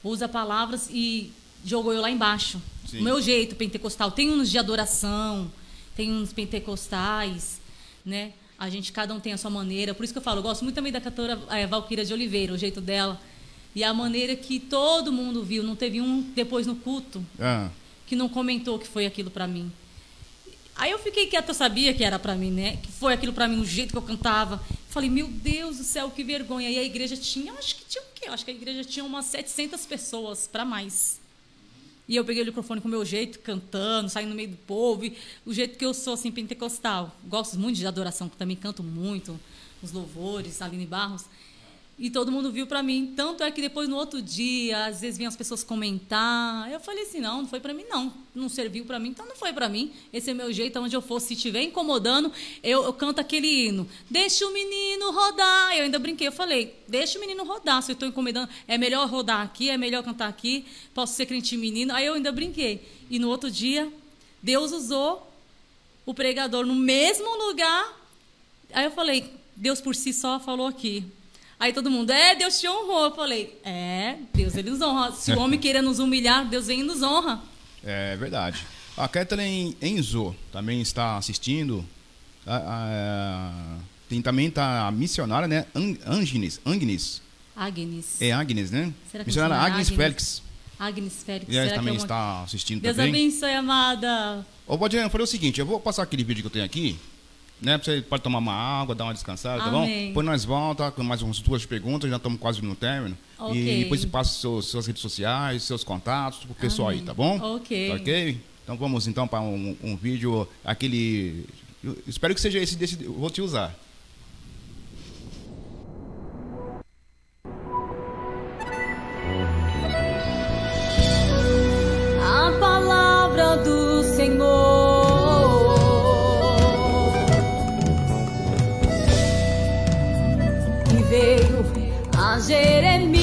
usa palavras e jogou eu lá embaixo. Sim. O meu jeito pentecostal. Tem uns de adoração, tem uns pentecostais, né? A gente, cada um tem a sua maneira. Por isso que eu falo, eu gosto muito também da cantora eh, Valquíria de Oliveira, o jeito dela. E a maneira que todo mundo viu. Não teve um depois no culto Ah, que não comentou que foi aquilo pra mim. Aí eu fiquei quieta, eu sabia que era pra mim, né? Que foi aquilo pra mim, o jeito que eu cantava. Falei, meu Deus do céu, que vergonha. E a igreja tinha, acho que tinha o quê? Acho que a igreja tinha umas 700 pessoas pra mais. E eu peguei o microfone com o meu jeito, cantando, saindo no meio do povo. E o jeito que eu sou, assim, pentecostal. Gosto muito de adoração, também canto muito. Os louvores, Aline Barros. E todo mundo viu pra mim. Tanto é que depois, no outro dia, às vezes vinham as pessoas comentar. Eu falei assim: não, não foi pra mim, não. Não serviu pra mim, então não foi pra mim. Esse é meu jeito, aonde eu for. Se estiver incomodando, eu, eu canto aquele hino. Deixa o menino rodar. Eu ainda brinquei, eu falei: deixa o menino rodar. Se eu tô incomodando, é melhor rodar aqui, é melhor cantar aqui. Posso ser crente menino. Aí eu ainda brinquei. E no outro dia, Deus usou o pregador no mesmo lugar. Aí eu falei, Deus por si só falou aqui. Aí todo mundo, é, Deus te honrou. Eu falei, é, Deus ele nos honra. Se o homem queira nos humilhar, Deus vem e nos honra. é verdade. A Kathleen Enzo também está assistindo. Ah, ah, tem também tá a missionária, né? Ang- Agnes. Agnes. Agnes. É Agnes, né? Será que missionária Agnes Agnes? Félix. Agnes Félix. E ela também é uma... está assistindo Deus também. abençoe, amada. Ô, Valdirene, eu falei o seguinte, eu vou passar aquele vídeo que eu tenho aqui, né? Você pode tomar uma água, dar uma descansada, tá bom? Amém. Depois nós volta com mais umas duas perguntas, já estamos quase no término. Ok. E depois você passa seus, suas redes sociais, seus contatos pro pessoal aí, Amém. tá bom? Ok. Tá ok? Então vamos então para um, um vídeo, aquele. eu espero que seja esse desse. Vou te usar. a palavra do Senhor. Veio a Jeremias,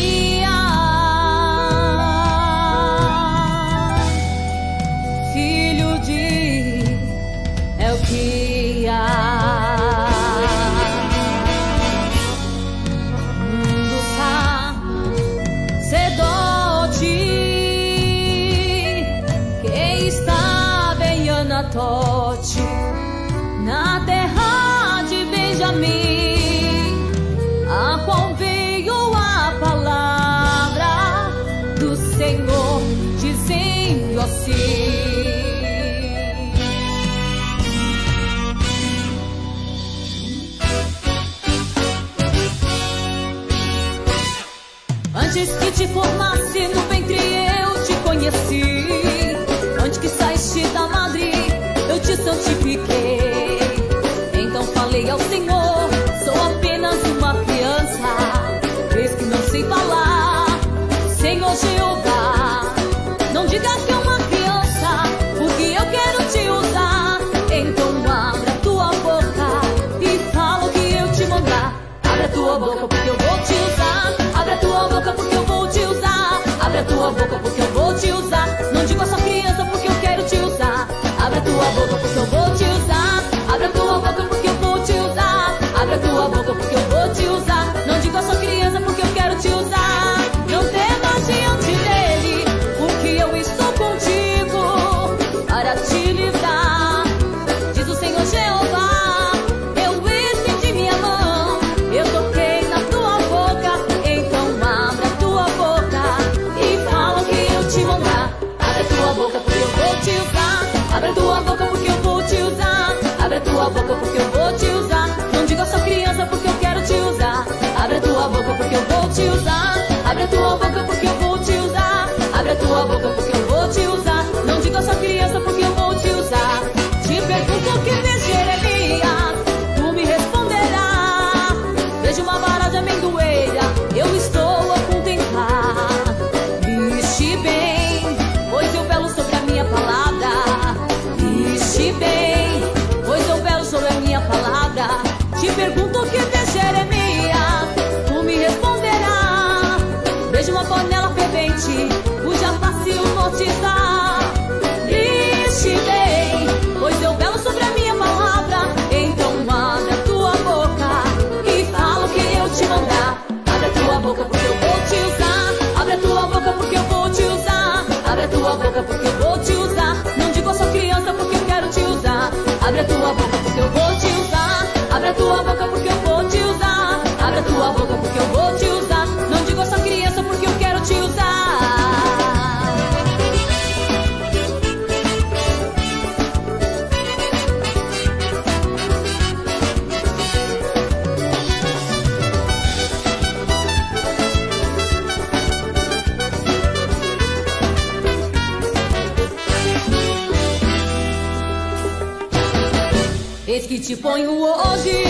te ponho hoje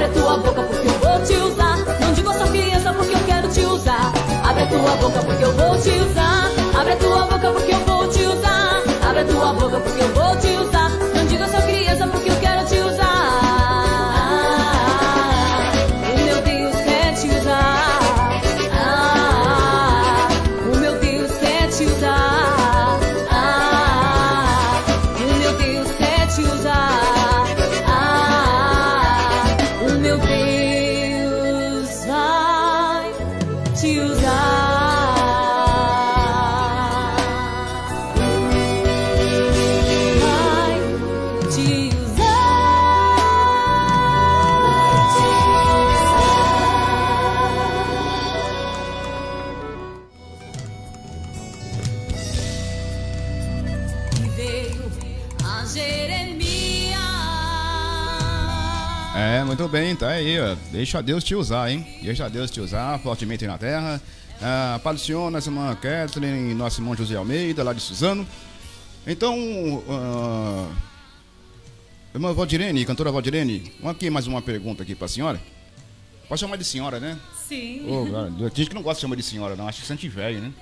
Abre a tua boca Bem, tá aí, ó. Deixa Deus te usar, hein? Deixa Deus te usar fortemente na terra. Ah, Senhor, nossa irmã Kathleen, nosso irmão José Almeida, lá de Suzano. Então, ah, irmã Valdirene, cantora Valdirene, aqui mais uma pergunta aqui pra senhora. Pode chamar de senhora, né? Sim. Ô, cara, tem gente que não gosta de chamar de senhora, não. Acho que sente velho, né?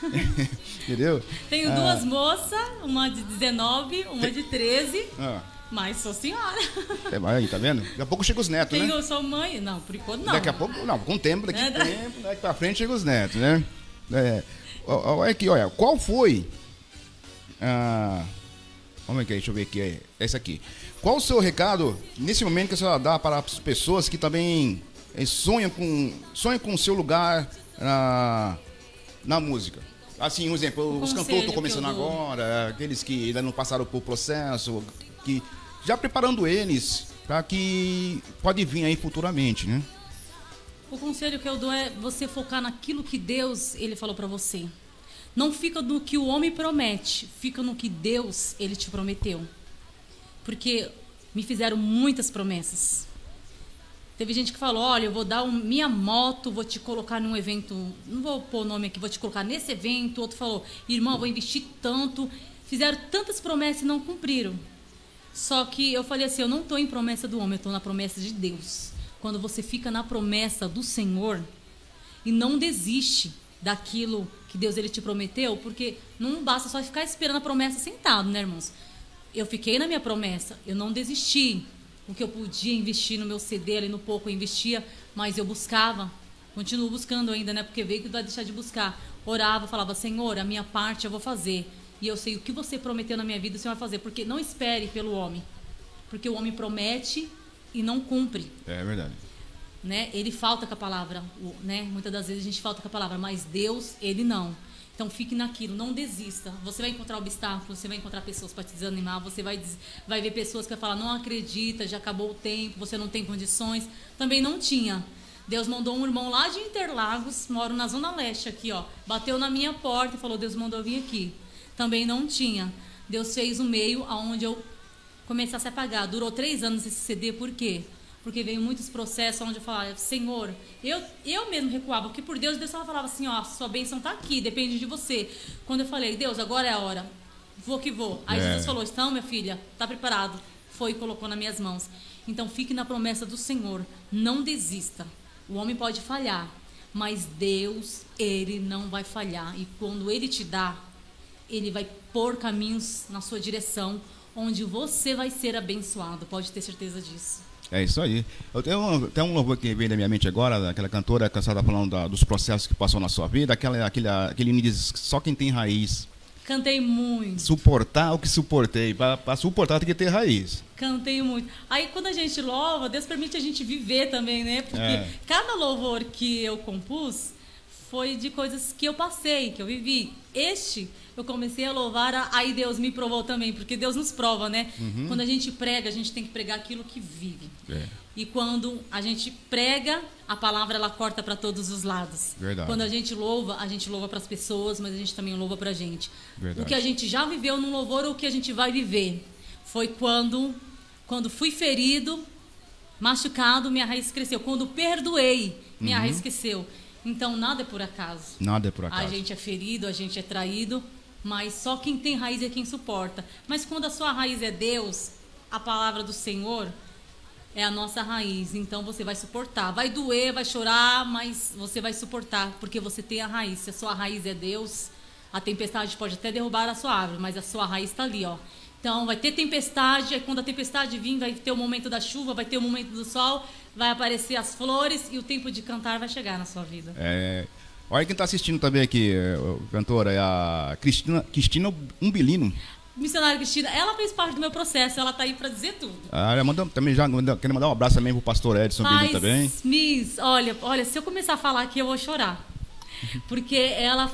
Entendeu? Tenho Ah. duas moças, uma de 19, uma de 13, Ah, mas sou senhora. é, aí, tá vendo? Daqui a pouco chega os netos, né? Tenho, sou mãe. Não, por enquanto não. Daqui a pouco, não, com o tempo, daqui a É, da- tempo, daqui pra frente chega os netos, né? É, olha aqui, olha, qual foi. Ah, vamos aqui, deixa eu ver aqui, é esse aqui. Qual o seu recado nesse momento que a senhora dá para as pessoas que também eh, sonham com sonham com o seu lugar na, na música? Assim, um exemplo, O os cantores estão que começando eu agora, aqueles que ainda não passaram por processo, que já preparando eles para que pode vir aí futuramente, né? O conselho que eu dou é você focar naquilo que Deus ele falou para você. Não fica no que o homem promete, fica no que Deus ele te prometeu. Porque me fizeram muitas promessas. Teve gente que falou: "Olha, eu vou dar um- minha moto, vou te colocar num evento, não vou pôr o nome aqui, vou te colocar nesse evento". Outro falou: "Irmão, vou investir tanto". Fizeram tantas promessas e não cumpriram. Só que eu falei assim, eu não estou em promessa do homem, eu estou na promessa de Deus. Quando você fica na promessa do Senhor e não desiste daquilo que Deus ele te prometeu, porque não basta só ficar esperando a promessa sentado, né, irmãos? Eu fiquei na minha promessa, eu não desisti. O que eu podia investir no meu CD ali no pouco eu investia, mas eu buscava. Continuo buscando ainda, né? Porque veio que vai deixar de buscar. Orava, falava, Senhor, a minha parte eu vou fazer. E eu sei o que você prometeu na minha vida, o Senhor vai fazer. Porque não espere pelo homem. Porque o homem promete e não cumpre É verdade. né? Ele falta com a palavra, né? Muitas das vezes a gente falta com a palavra, mas Deus, ele não. Então fique naquilo, não desista. Você vai encontrar obstáculos, você vai encontrar pessoas para te desanimar, você vai, vai ver pessoas que vai falar, não acredita, já acabou o tempo, você não tem condições. Também não tinha. Deus mandou um irmão lá de Interlagos, moro na Zona Leste aqui, ó. Bateu na minha porta e falou, Deus mandou vir aqui. Também não tinha. Deus fez um meio aonde eu começasse a pagar. Durou três anos esse CD, por quê? Porque veio muitos processos onde eu falava, Senhor, eu, eu mesmo recuava, porque por Deus, Deus só falava assim, ó, sua bênção tá aqui, depende de você. Quando eu falei, Deus, agora é a hora, vou que vou. Aí É. Jesus falou, então, minha filha, tá preparado. Foi e colocou nas minhas mãos. Então fique na promessa do Senhor, não desista. O homem pode falhar, mas Deus, ele não vai falhar. E quando ele te dá, ele vai pôr caminhos na sua direção, onde você vai ser abençoado. Pode ter certeza disso. É isso aí. Eu tenho um, tem um louvor que vem da minha mente agora, daquela cantora cansada falando da- dos processos que passou na sua vida, aquela, aquele, aquele hino diz só quem tem raiz. Cantei muito, Suportar o que suportei. Para suportar tem que ter raiz. cantei muito. Aí quando a gente louva, Deus permite a gente viver também, né? Porque É. cada louvor que eu compus foi de coisas que eu passei, que eu vivi. Este, eu comecei a louvar, a- aí Deus me provou também, porque Deus nos prova, né? Quando a gente prega, a gente tem que pregar aquilo que vive. É. E quando a gente prega, a palavra ela corta para todos os lados. Verdade. Quando a gente louva, a gente louva para as pessoas, mas a gente também louva para a gente. Verdade. O que a gente já viveu no louvor ou o que a gente vai viver foi quando quando fui ferido, machucado, minha raiz cresceu. Quando perdoei, minha Uhum. raiz cresceu. Então nada é por acaso. Nada é por A acaso. gente é ferido, a gente é traído, mas só quem tem raiz é quem suporta. Mas quando a sua raiz é Deus, a palavra do Senhor é a nossa raiz. Então você vai suportar. Vai doer, vai chorar, mas você vai suportar, porque você tem a raiz. Se a sua raiz é Deus, a tempestade pode até derrubar a sua árvore, mas a sua raiz está ali, ó. Então vai ter tempestade, quando a tempestade vir, vai ter o momento da chuva, vai ter o momento do sol, vai aparecer as flores e o tempo de cantar vai chegar na sua vida. É, olha quem está assistindo também aqui, é, cantora, é a Cristina, Cristina Umbilino. Missionária Cristina, ela fez parte do meu processo, ela tá aí para dizer tudo. Ah, ela mandou, também já manda- quero mandar um abraço também pro pastor Edson Mas, também. Miss, olha, olha, se eu começar a falar aqui, eu vou chorar. Porque ela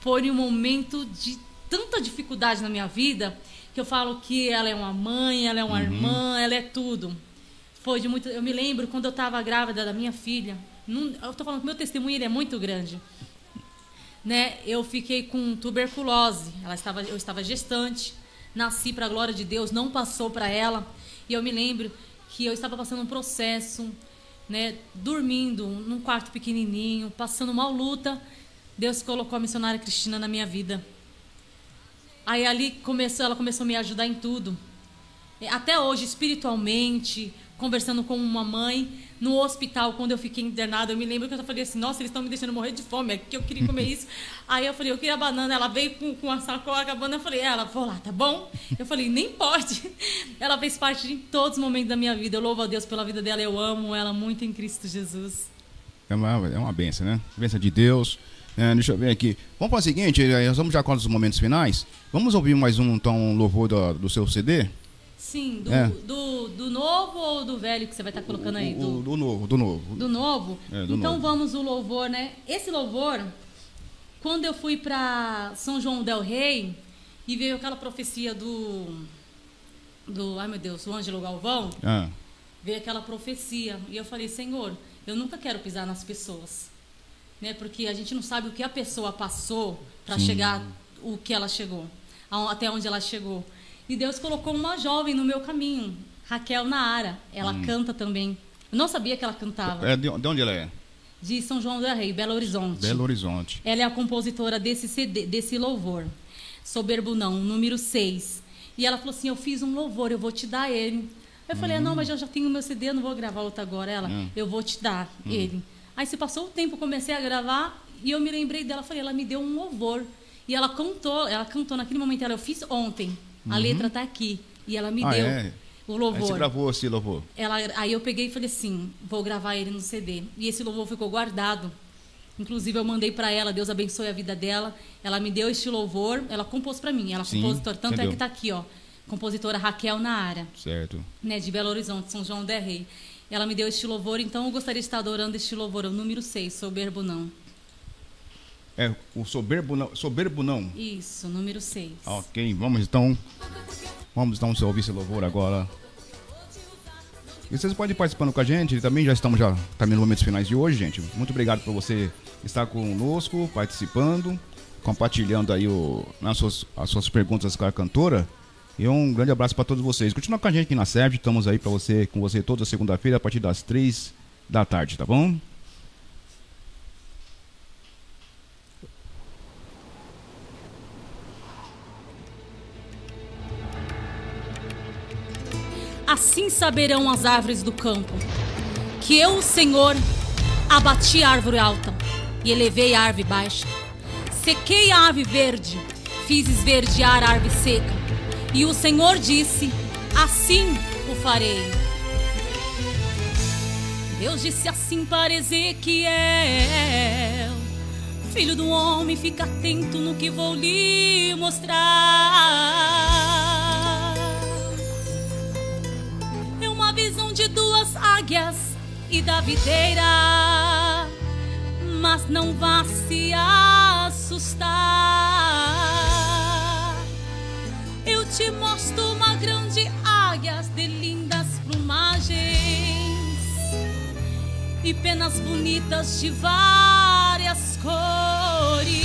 foi em um momento de tanta dificuldade na minha vida que eu falo que ela é uma mãe, ela é uma irmã, ela é tudo. Foi de muito. Eu me lembro quando eu estava grávida da minha filha. eu tô falando que meu testemunho é muito grande. Né? Eu fiquei com tuberculose. Ela estava, eu estava gestante. Nasci para a glória de Deus, não passou para ela. E eu me lembro que eu estava passando um processo, né, dormindo num quarto pequenininho, passando mal luta. Deus colocou a missionária Cristina na minha vida. Aí ali começou, ela começou a me ajudar em tudo. Até hoje, espiritualmente, conversando com uma mãe no hospital, quando eu fiquei internada, eu me lembro que eu falei assim, nossa, eles estão me deixando morrer de fome, é que eu queria comer isso. Aí eu falei, eu queria banana, ela veio com, com a sacola com a banana, eu falei, ela, vou lá, tá bom? Eu falei, nem pode. Ela fez parte de todos os momentos da minha vida, eu louvo a Deus pela vida dela, eu amo ela muito em Cristo Jesus. É uma, é uma benção, né? Benção de Deus. É, deixa eu ver aqui. Vamos para o seguinte, eh, nós vamos já com os momentos finais. Vamos ouvir mais um então louvor do, do seu CD? Sim, do, É. do, do novo ou do velho que você vai estar colocando aí? Do, do novo, do novo. Do novo? É, do então novo. vamos o louvor, né? Esse louvor, quando eu fui para São João del Rei e veio aquela profecia do do, ai meu Deus, o Ângelo Galvão, Ah, veio aquela profecia e eu falei, Senhor, eu nunca quero pisar nas pessoas, né? Porque a gente não sabe o que a pessoa passou para chegar o que ela chegou, até onde ela chegou. E Deus colocou uma jovem no meu caminho, Raquel Naara. Ela canta também. Eu não sabia que ela cantava. é de, de onde ela é? De São João del Rei, Belo Horizonte. Belo Horizonte. Ela é a compositora desse CD, desse louvor. Soberbo não, número 6. E ela falou assim: Eu fiz um louvor, eu vou te dar ele. Eu falei: ah, Não, mas eu já tenho meu CD, eu não vou gravar outro agora. Ela, Hum. eu vou te dar ele. Aí se passou o tempo, comecei a gravar e eu me lembrei dela. Falei: Ela me deu um louvor. E ela cantou, ela cantou naquele momento. Ela, eu fiz ontem. A letra tá aqui. E ela me Ah, deu é? o Aí louvor. você gravou esse louvor. Ela, aí eu peguei e falei assim, vou gravar ele no CD. E esse louvor ficou guardado. Inclusive eu mandei para ela, Deus abençoe a vida dela. Ela me deu este louvor, ela compôs para mim. Ela é Sim, compositora, tanto é entendeu. que tá aqui, ó. Compositora Raquel Naara, Certo. né, de Belo Horizonte, São João del Rei. Ela me deu este louvor, então eu gostaria de estar adorando este louvor, o número 6, soberbo não. É, o soberbo não. Soberbo não. Isso, número 6. Ok, vamos então. Vamos então ouvir esse louvor agora. E vocês podem ir participando com a gente, também já estamos já também nos momentos finais de hoje, gente. Muito obrigado por você estar conosco, participando, compartilhando aí o, as, suas, as suas perguntas com a cantora. E um grande abraço para todos vocês. Continua com a gente aqui na SERV, estamos aí para você, com você toda segunda-feira a partir das três da tarde, tá bom? Assim saberão as árvores do campo que eu, o Senhor, abati a árvore alta e elevei a árvore baixa. Sequei a árvore verde, fiz esverdear a árvore seca. E o Senhor disse: Assim o farei. Deus disse assim para Ezequiel: Filho do homem, fica atento no que vou lhe mostrar. É uma visão de duas águias e da videira. mas não vá se assustar. Eu te mostro uma grande águia de lindas plumagens e penas bonitas de várias cores.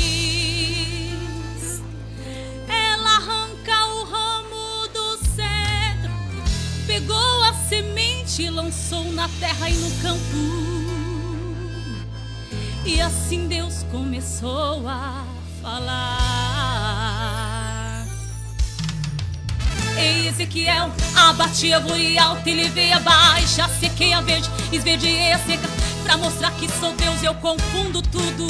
Ela arranca o ramo do cedro, pegou a semente, lançou na terra e no campo. E assim Deus começou a falar. Ezequiel, a e levei a baixa, sequei a verde, esverdeei a seca, pra mostrar que sou Deus, eu confundo tudo.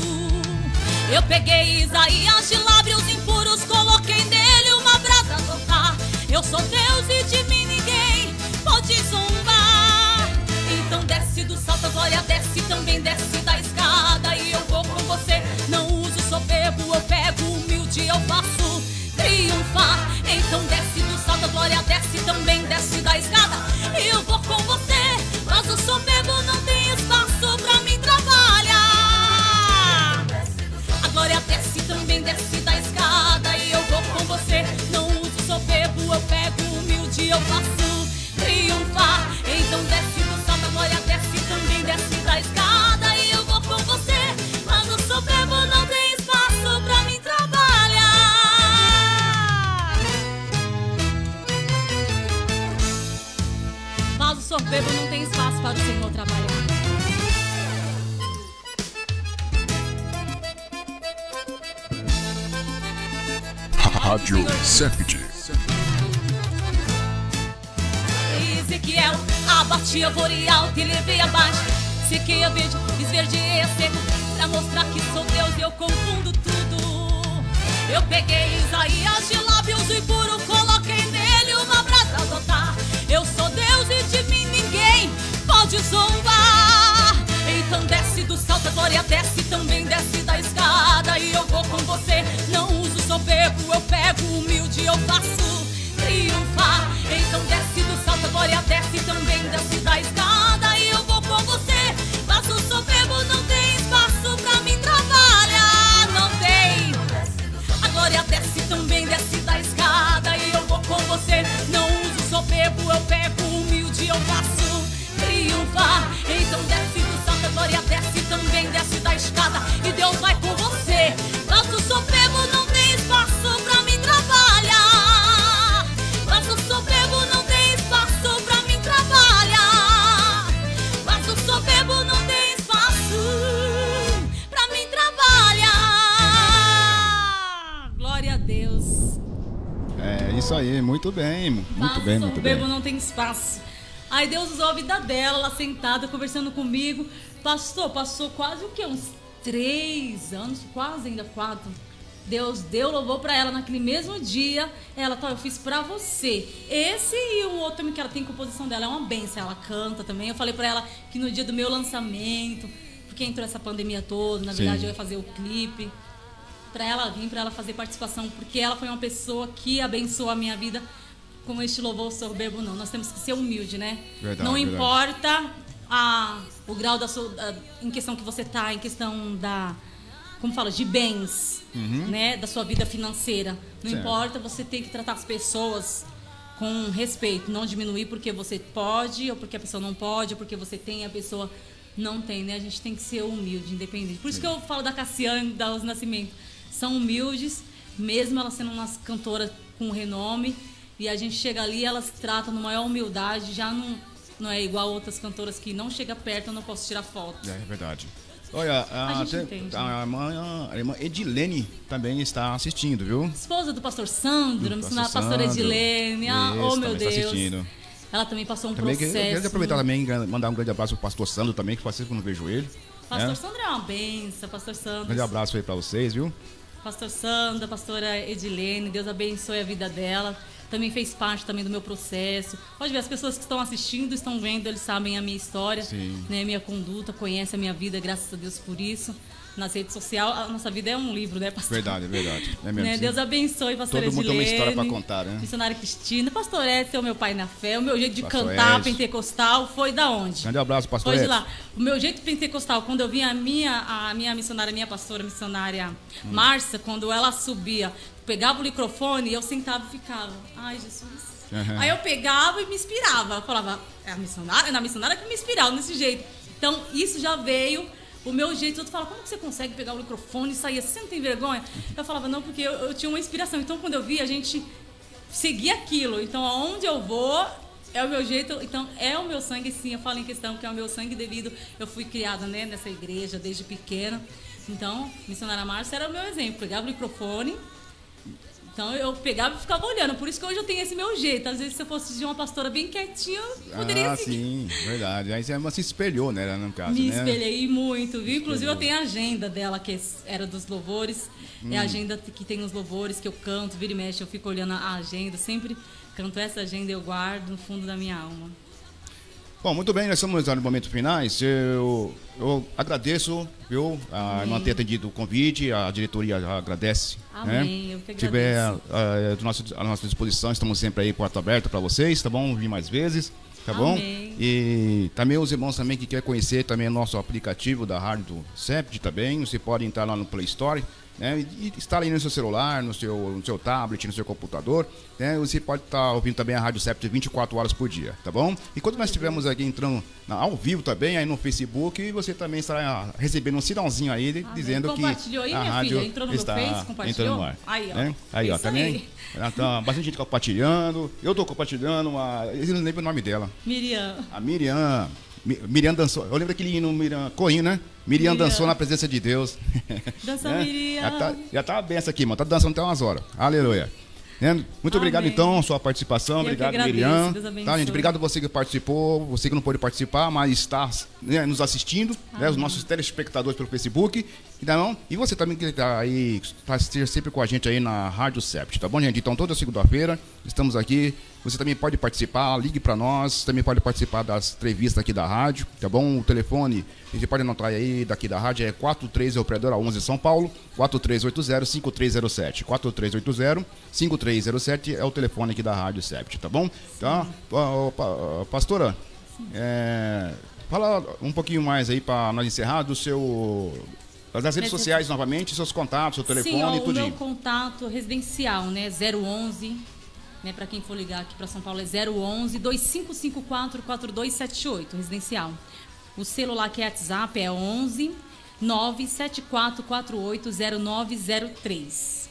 Eu peguei Isaías de lábios impuros, coloquei nele uma brasa soltar. Eu sou Deus e de mim ninguém pode zombar. Então desce do salto, glória desce, também desce desce, também desce da escada. E eu vou com você, mas o soberbo não tem espaço pra mim trabalhar. A glória desce, também desce da escada. E eu vou com você, não uso soberbo, eu pego humilde, eu faço Rádio Sept. Ezequiel, a árvore alta e levei abaixo. Sequei a verde, esverdeei a seco, pra mostrar que sou Deus e eu confundo tudo. Eu peguei Isaías de lábios e puro, coloquei nele uma brasa a soltar. Eu sou Deus e de mim ninguém pode zombar. Então desce do salto, a glória desce, também desce da escada. E eu vou com você, não soberbo, eu pego humilde, eu faço triunfar. Então desce do salto, a glória desce, também desce da escada. E eu vou com você, mas o soberbo não tem espaço pra mim trabalhar. Não tem. A glória desce, também desce da escada. E eu vou com você, não uso soberbo, eu pego humilde, eu faço muito bem, muito bem, o muito bem. não tem espaço. Aí Deus usou a vida dela, ela sentada, conversando comigo. Pastor, passou quase o quê? Uns três anos, quase ainda quatro. Deus deu louvor pra ela naquele mesmo dia. Ela, tá, eu fiz pra você. Esse e um outro também que ela tem composição dela é uma benção. Ela canta também. Eu falei pra ela que no dia do meu lançamento, porque entrou essa pandemia toda, na Sim. verdade eu ia fazer o clipe para ela vir, para ela fazer participação, porque ela foi uma pessoa que abençoou a minha vida com este louvor soberbo, não. Nós temos que ser humilde, né? Verdade, não verdade. importa a, o grau da sua, da- em questão que você tá, em questão da, como fala, de bens, né? Da sua vida financeira. Não Certo. importa, você tem que tratar as pessoas com respeito, não diminuir porque você pode, ou porque a pessoa não pode, ou porque você tem e a pessoa não tem, né? A gente tem que ser humilde, independente. Por isso que eu falo da Cassiane, da Rosa Nascimento. São humildes, mesmo elas sendo umas cantoras com renome, e a gente chega ali, elas tratam na maior humildade, já não, não é igual outras cantoras que não chega perto, eu não posso tirar foto. É verdade. Olha, a, A gente tem- entende, a irmã, a irmã Edilene também está assistindo, viu? Esposa do pastor Sandro, Do a pastor pastora. Edilene, ah, oh meu Deus. assistindo. Ela também passou um Também que- processo. eu quero aproveitar também e mandar um grande abraço pro pastor Sandro também, que faz tempo que eu não vejo ele. Pastor né? Sandro é uma benção, pastor Um Sandro. grande abraço aí pra vocês, viu? Pastor Sandra, pastora Edilene, Deus abençoe a vida dela. também fez parte também do meu processo. Pode ver, as pessoas que estão assistindo, estão vendo, eles sabem a minha história, Sim. né, minha conduta, conhecem a minha vida, graças a Deus por isso. Nas redes sociais, a nossa vida é um livro, né, pastor? Verdade, é verdade. É mesmo. Né? Deus abençoe, pastora Todo mundo tem uma história pra contar, né? Missionária Cristina, pastor Edson, o meu pai na fé, o meu jeito de Pastor cantar Edson. pentecostal foi da onde? Grande abraço, pastor Foi de lá. O meu jeito pentecostal, quando eu vi a minha, a minha missionária, a minha pastora missionária Hum. Márcia, quando ela subia, pegava o microfone, eu sentava e ficava. Ai, Jesus. Uhum. Aí eu pegava e me inspirava. Eu falava, é a missionária? É na missionária que me inspirava desse jeito. Então, isso já veio. O meu jeito, outro fala, como que você consegue pegar o microfone e sair assim? Você não tem vergonha? Eu falava, não, porque eu, eu tinha uma inspiração. Então, quando eu vi, a gente seguia aquilo. Então, aonde eu vou, é o meu jeito. Então, é o meu sangue, sim. Eu falo em questão que é o meu sangue devido. Eu fui criada né, nessa igreja desde pequena. Então, missionária Márcia era o meu exemplo. Pegava o microfone. Então eu pegava e ficava olhando. Por isso que hoje eu tenho esse meu jeito. Às vezes, se eu fosse de uma pastora bem quietinha, eu poderia ah, seguir. sim, verdade. Aí você se espelhou, né, no caso, Me né? espelhei muito, viu? Inclusive eu tenho a agenda dela, que era dos louvores. É Hum. a agenda que tem os louvores que eu canto, vira e mexe, eu fico olhando a agenda. Sempre canto essa agenda e eu guardo no fundo da minha alma. Bom, muito bem, nós estamos no momento finais. Eu, eu agradeço, viu, a não ter atendido o convite, a diretoria agradece. Amém, né? eu que Tiver agradeço. ah, do nosso, à nossa disposição, estamos sempre aí, porta aberta para vocês, tá bom? Vir mais vezes, tá bom? Amém. E também os irmãos também que querem conhecer também o nosso aplicativo da Rádio do Sept também, você pode entrar lá no Play Store. Né, e instala aí no seu celular, no seu, no seu tablet, no seu computador. Né, você pode estar ouvindo também a Rádio Sept 24 horas por dia, tá bom? E quando nós estivermos aqui entrando na- ao vivo também, aí no Facebook, você também estará recebendo um sinalzinho aí de- Amém. dizendo que Compartilhou aí, a minha rádio filha? Entrou no meu está Face, compartilhou? no ar. Aí, ó. né? Aí, ó, também. aí. Ela tá bastante gente compartilhando. Eu tô compartilhando, a, eu não lembro o nome dela. Miriam. A Miriam. Mi- Miriam dançou. Eu lembro daquele hino Miriam Corinho, né? Miriam, Miriam. dançou na presença de Deus. Dança, Né? Miriam. Já tá, já tá essa aqui, mano. Tá dançando até umas horas. Aleluia. Né? Muito obrigado, Amém. então, sua participação. Eu obrigado, agradeço, Miriam. Tá, gente? Obrigado você que participou, você que não pôde participar, mas está né, nos assistindo, né, os nossos telespectadores pelo Facebook. E, não, e você também que está aí, está sempre com a gente aí na Rádio Sept, tá bom, gente? Então, toda segunda-feira estamos aqui. Você também pode participar, ligue para nós, também pode participar das entrevistas aqui da rádio, tá bom? O telefone, você pode anotar aí daqui da rádio, é 43 é Operadora 11 São Paulo, 4380-5307. 4380-5307 é o telefone aqui da Rádio Sept, tá bom? Ó, Pastora, é, fala um pouquinho mais aí para nós encerrar do seu. Das redes Nesse- sociais novamente, seus contatos, seu telefone Sim, ó, e o tudo. meu contato residencial, né? 011, né? Para quem for ligar aqui para São Paulo é 011 2554 4278, residencial. O celular que é WhatsApp é 11 974480903.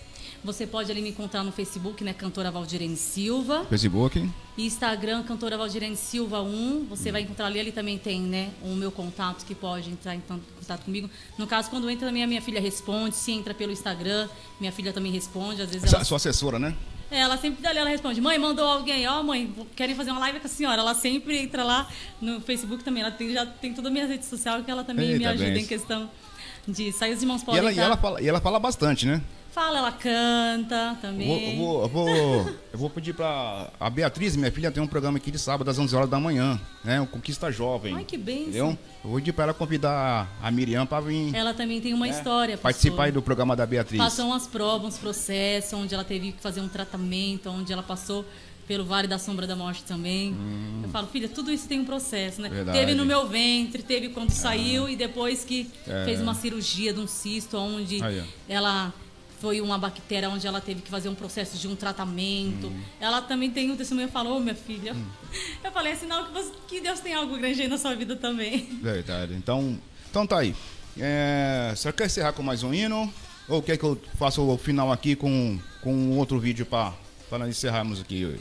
Você pode ali me encontrar no Facebook, né? Cantora Valdirene Silva. Facebook. Instagram, cantora Valdirene Silva 1. Você vai encontrar ali, ali também tem, né, o meu contato que pode entrar em contato comigo. No caso, quando entra também a minha filha responde. Se entra pelo Instagram, minha filha também responde. Às vezes ela, Sua assessora, né? É, ela sempre dali ela responde: Mãe, mandou alguém, ó, mãe, querem fazer uma live com a senhora. Ela sempre entra lá no Facebook também. Ela tem, já tem toda a minha rede social que ela também me Eita, ajuda bem. em questão de sair os irmãos E podem ela, e, ela fala, e ela fala bastante, né? Fala, ela canta também. vou, eu, vou, vou, eu vou pedir pra. A Beatriz, minha filha, tem um programa aqui de sábado às 11 horas da manhã, né? O Conquista Jovem. Ai, que bênção. Entendeu? Eu vou pedir pra ela convidar a Miriam pra vir Ela também tem uma né, história. participar aí do programa da Beatriz. Passou umas provas, uns processos, onde ela teve que fazer um tratamento, onde ela passou pelo Vale da Sombra da Morte também. Eu falo, filha, tudo isso tem um processo, né? Hum. Verdade. Teve no meu ventre, teve quando saiu e depois que É. fez uma cirurgia de um cisto, onde Aí, ela foi uma bactéria onde ela teve que fazer um processo de um tratamento. Hum. Ela também tem um testemunho, falou, minha filha. Eu falei, é sinal que, você- que Deus tem algo grande aí na sua vida também. Verdade. Então, então tá aí. É, você quer encerrar com mais um hino? Ou quer que eu faça o final aqui com, com outro vídeo para encerrarmos aqui hoje?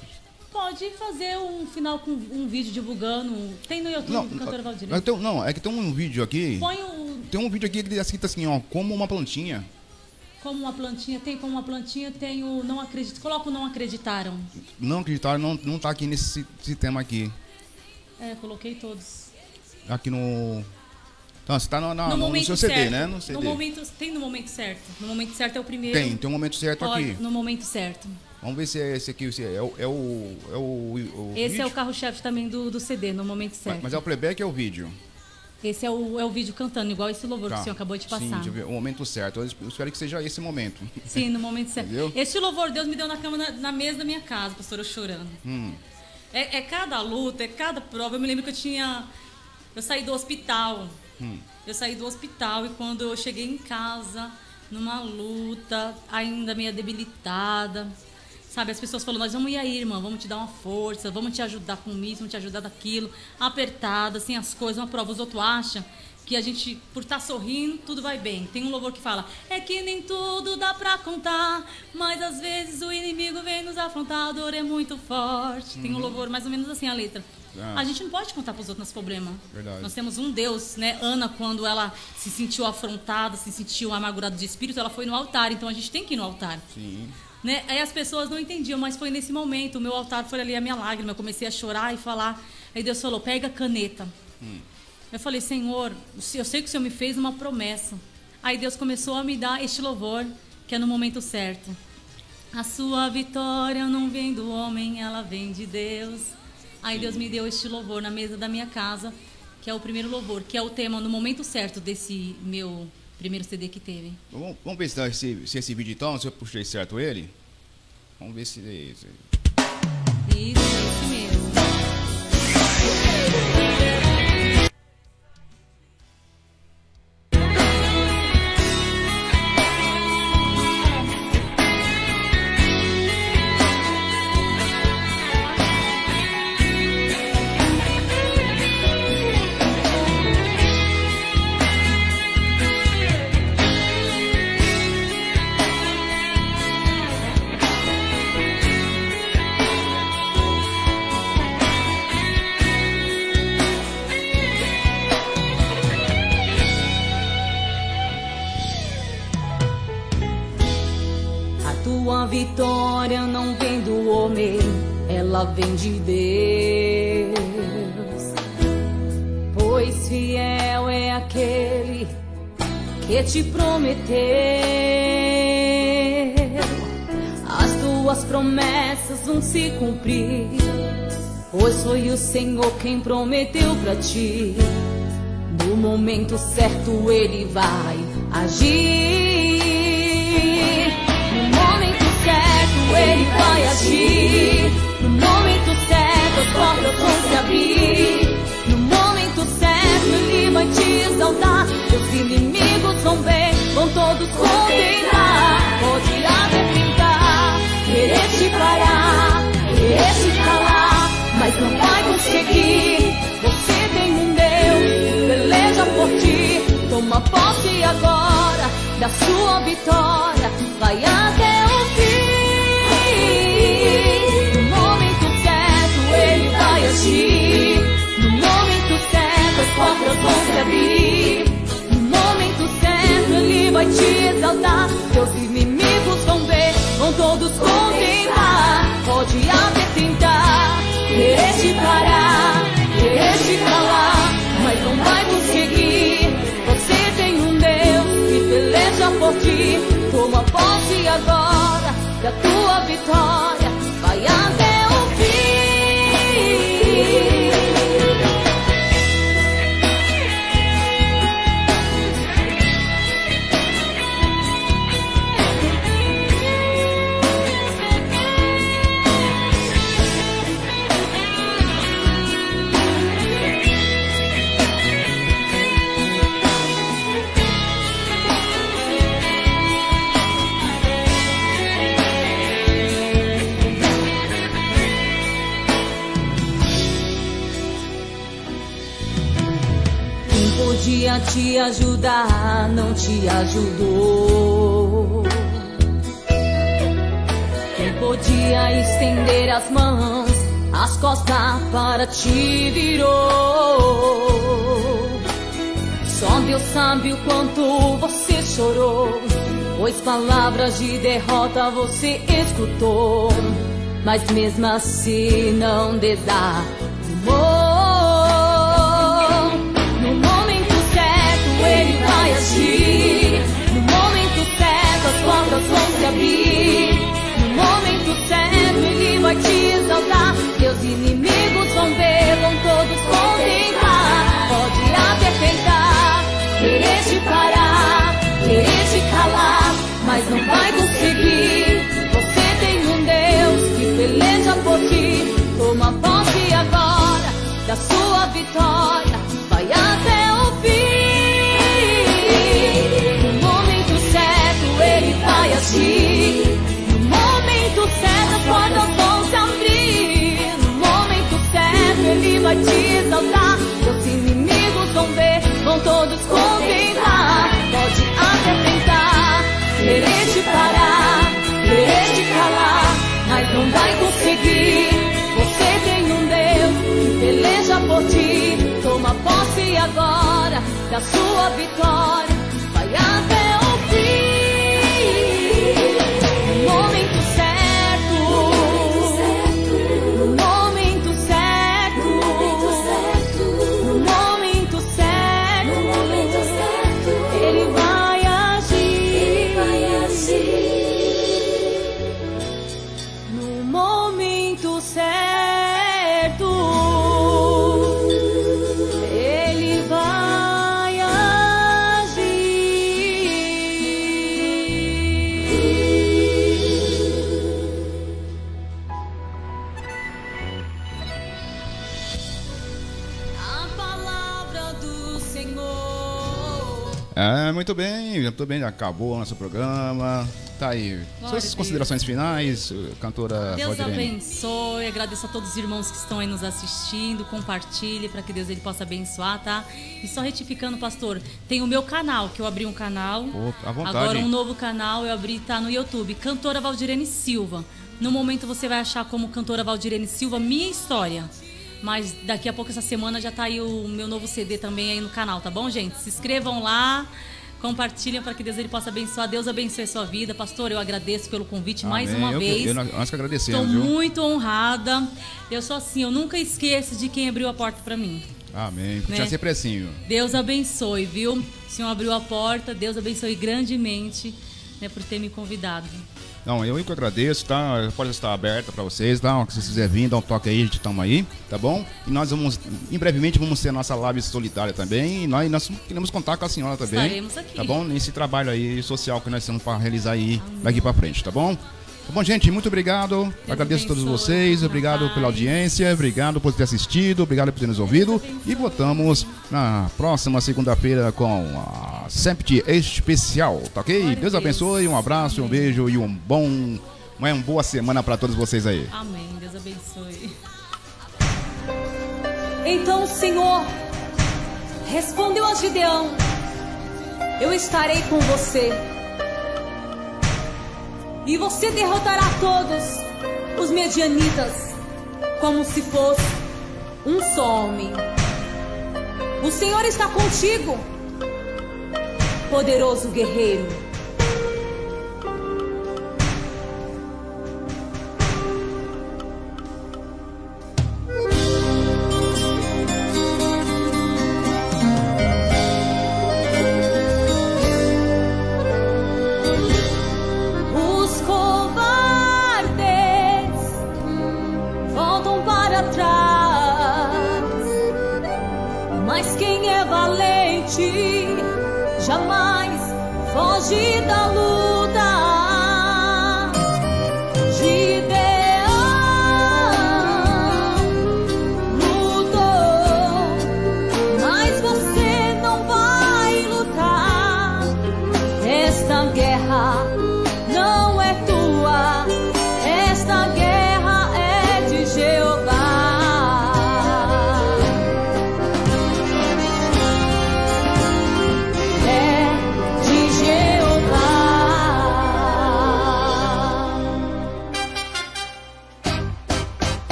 Pode fazer um final com um vídeo divulgando. Tem no YouTube Não, do Cantora Valdir. não, é que tem um vídeo aqui. Põe o, Tem um vídeo aqui que diz escrito assim, ó, como uma plantinha. Como uma plantinha, tem como uma plantinha, tem o não acredito. Coloca o não acreditaram. Não acreditaram, não, não tá aqui nesse sistema aqui. É, coloquei todos. Aqui no. Então, você tá no, no no, no momento seu CD, certo. né? No CD. momento, tem no momento certo. No momento certo é o primeiro. Tem, tem um momento certo aqui. No momento certo. Vamos ver se é esse aqui. Se é, o, é o. É o, o Esse vídeo? é o carro-chefe também do, do CD, no momento certo. Mas, mas é o playback ou é o vídeo? Esse é o, é o vídeo cantando, igual esse louvor que Tá. o senhor acabou de Sim, passar. ver, o momento certo. Eu espero que seja esse momento. Sim, no momento certo. Entendeu? Este louvor Deus me deu na cama, na, na mesa da minha casa, pastor, eu chorando. Hum. É, é cada luta, é cada prova. Eu me lembro que eu tinha. Eu saí do hospital. Hum. Eu saí do hospital e quando eu cheguei em casa, numa luta, ainda meio debilitada. Sabe, as pessoas falam, nós vamos ir aí, irmã, vamos te dar uma força, vamos te ajudar com isso, vamos te ajudar daquilo. Apertada, assim, as coisas, uma prova. Os outros acham que a gente, por estar sorrindo, tudo vai bem. Tem um louvor que fala, é que nem tudo dá pra contar, mas às vezes o inimigo vem nos afrontar, a dor é muito forte. Tem um louvor mais ou menos assim a letra. Ah. A gente não pode contar pros outros nossos problemas. Verdade. Nós temos um Deus, né? Ana, quando ela se sentiu afrontada, se sentiu amargurada de espírito, ela foi no altar. Então a gente tem que ir no altar. Sim. Né? Aí as pessoas não entendiam, mas foi nesse momento. O meu altar foi ali a minha lágrima. Eu comecei a chorar e falar. Aí Deus falou: pega a caneta. Eu falei: Senhor, eu sei que o Senhor me fez uma promessa. Aí Deus começou a me dar este louvor, que é no momento certo. A sua vitória não vem do homem, ela vem de Deus. Aí Deus me deu este louvor na mesa da minha casa, que é o primeiro louvor, que é o tema no momento certo desse meu primeiro CD que teve. Vamos, vamos ver se, se esse vídeo então, se eu puxei certo ele. Vamos ver se é esse. Isso, é esse mesmo. O Senhor quem prometeu pra ti. No momento certo ele vai agir. No momento certo ele vai agir. No momento certo as portas vão se abrir. No momento certo ele vai te exaltar. Teus inimigos vão ver, vão todos contemplar. Pode até tentar, querer te parar, querer te mas não vai conseguir. Você tem um Deus peleja por ti. Toma posse agora da sua vitória. Vai até o fim. No momento certo ele vai agir. No momento certo as portas vão se abrir. No momento certo ele vai te exaltar. Teus inimigos vão ver, vão todos contemplar. Tentar, querer te calar, mas não vai conseguir. Você tem um Deus que peleja por ti. Toma posse agora da tua vitória. Te ajudar não te ajudou. Quem podia estender as mãos, as costas para ti virou. Só Deus sabe o quanto você chorou, pois palavras de derrota você escutou, mas mesmo assim não desanimou. contentar, pode querer te parar, querer te calar, mas não vai conseguir. Não vai conseguir. Você tem um Deus que peleja por ti. Toma posse agora da sua vitória. Muito bem, muito bem, acabou o nosso programa. Tá aí. Glória Suas considerações finais, cantora Deus Valdirene. abençoe, agradeço a todos os irmãos que estão aí nos assistindo, compartilhe para que Deus ele possa abençoar, tá? E só retificando, pastor, tem o meu canal, que eu abri um canal. Ô, à vontade. Agora um novo canal eu abri, tá no YouTube, Cantora Valdirene Silva. No momento você vai achar como Cantora Valdirene Silva minha história. Mas daqui a pouco essa semana já tá aí o meu novo CD também aí no canal, tá bom, gente? Se inscrevam lá. Compartilhem para que Deus ele possa abençoar. Deus abençoe a sua vida. Pastor, eu agradeço pelo convite mais Amém. uma Eu vez. eu- nós que agradecemos, Estou muito honrada. Eu sou assim, eu nunca esqueço de quem abriu a porta para mim. Amém. Né? Já sempre assim, ó. Deus abençoe, viu? O Senhor abriu a porta, Deus abençoe grandemente né, por ter me convidado. Não, eu que agradeço, tá? Pode estar aberta para vocês, tá? Se vocês quiserem vir, dá um toque aí, a gente estamos aí, tá bom? E nós vamos, em brevemente, vamos ter a nossa live solitária também. E nós, nós queremos contar com a senhora também. Estaremos aqui. Tá bom? Nesse trabalho aí social que nós estamos para realizar aí daqui para frente, tá bom? Tá bom, gente? Muito obrigado. Agradeço a todos vocês. Obrigado pela audiência. Obrigado por ter assistido. Obrigado por ter nos ouvido. E voltamos na próxima segunda-feira com a Sempt Especial, tá ok? Glória Deus abençoe. Um abraço, um beijo e um bom. Uma boa semana para todos vocês aí. Amém. Deus abençoe. Então o Senhor respondeu a Gideão: Eu estarei com você. E você derrotará todos os medianitas como se fosse um só homem. O Senhor está contigo, poderoso guerreiro.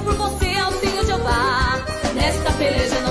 Por você é o Senhor Jeová. Nesta peleja não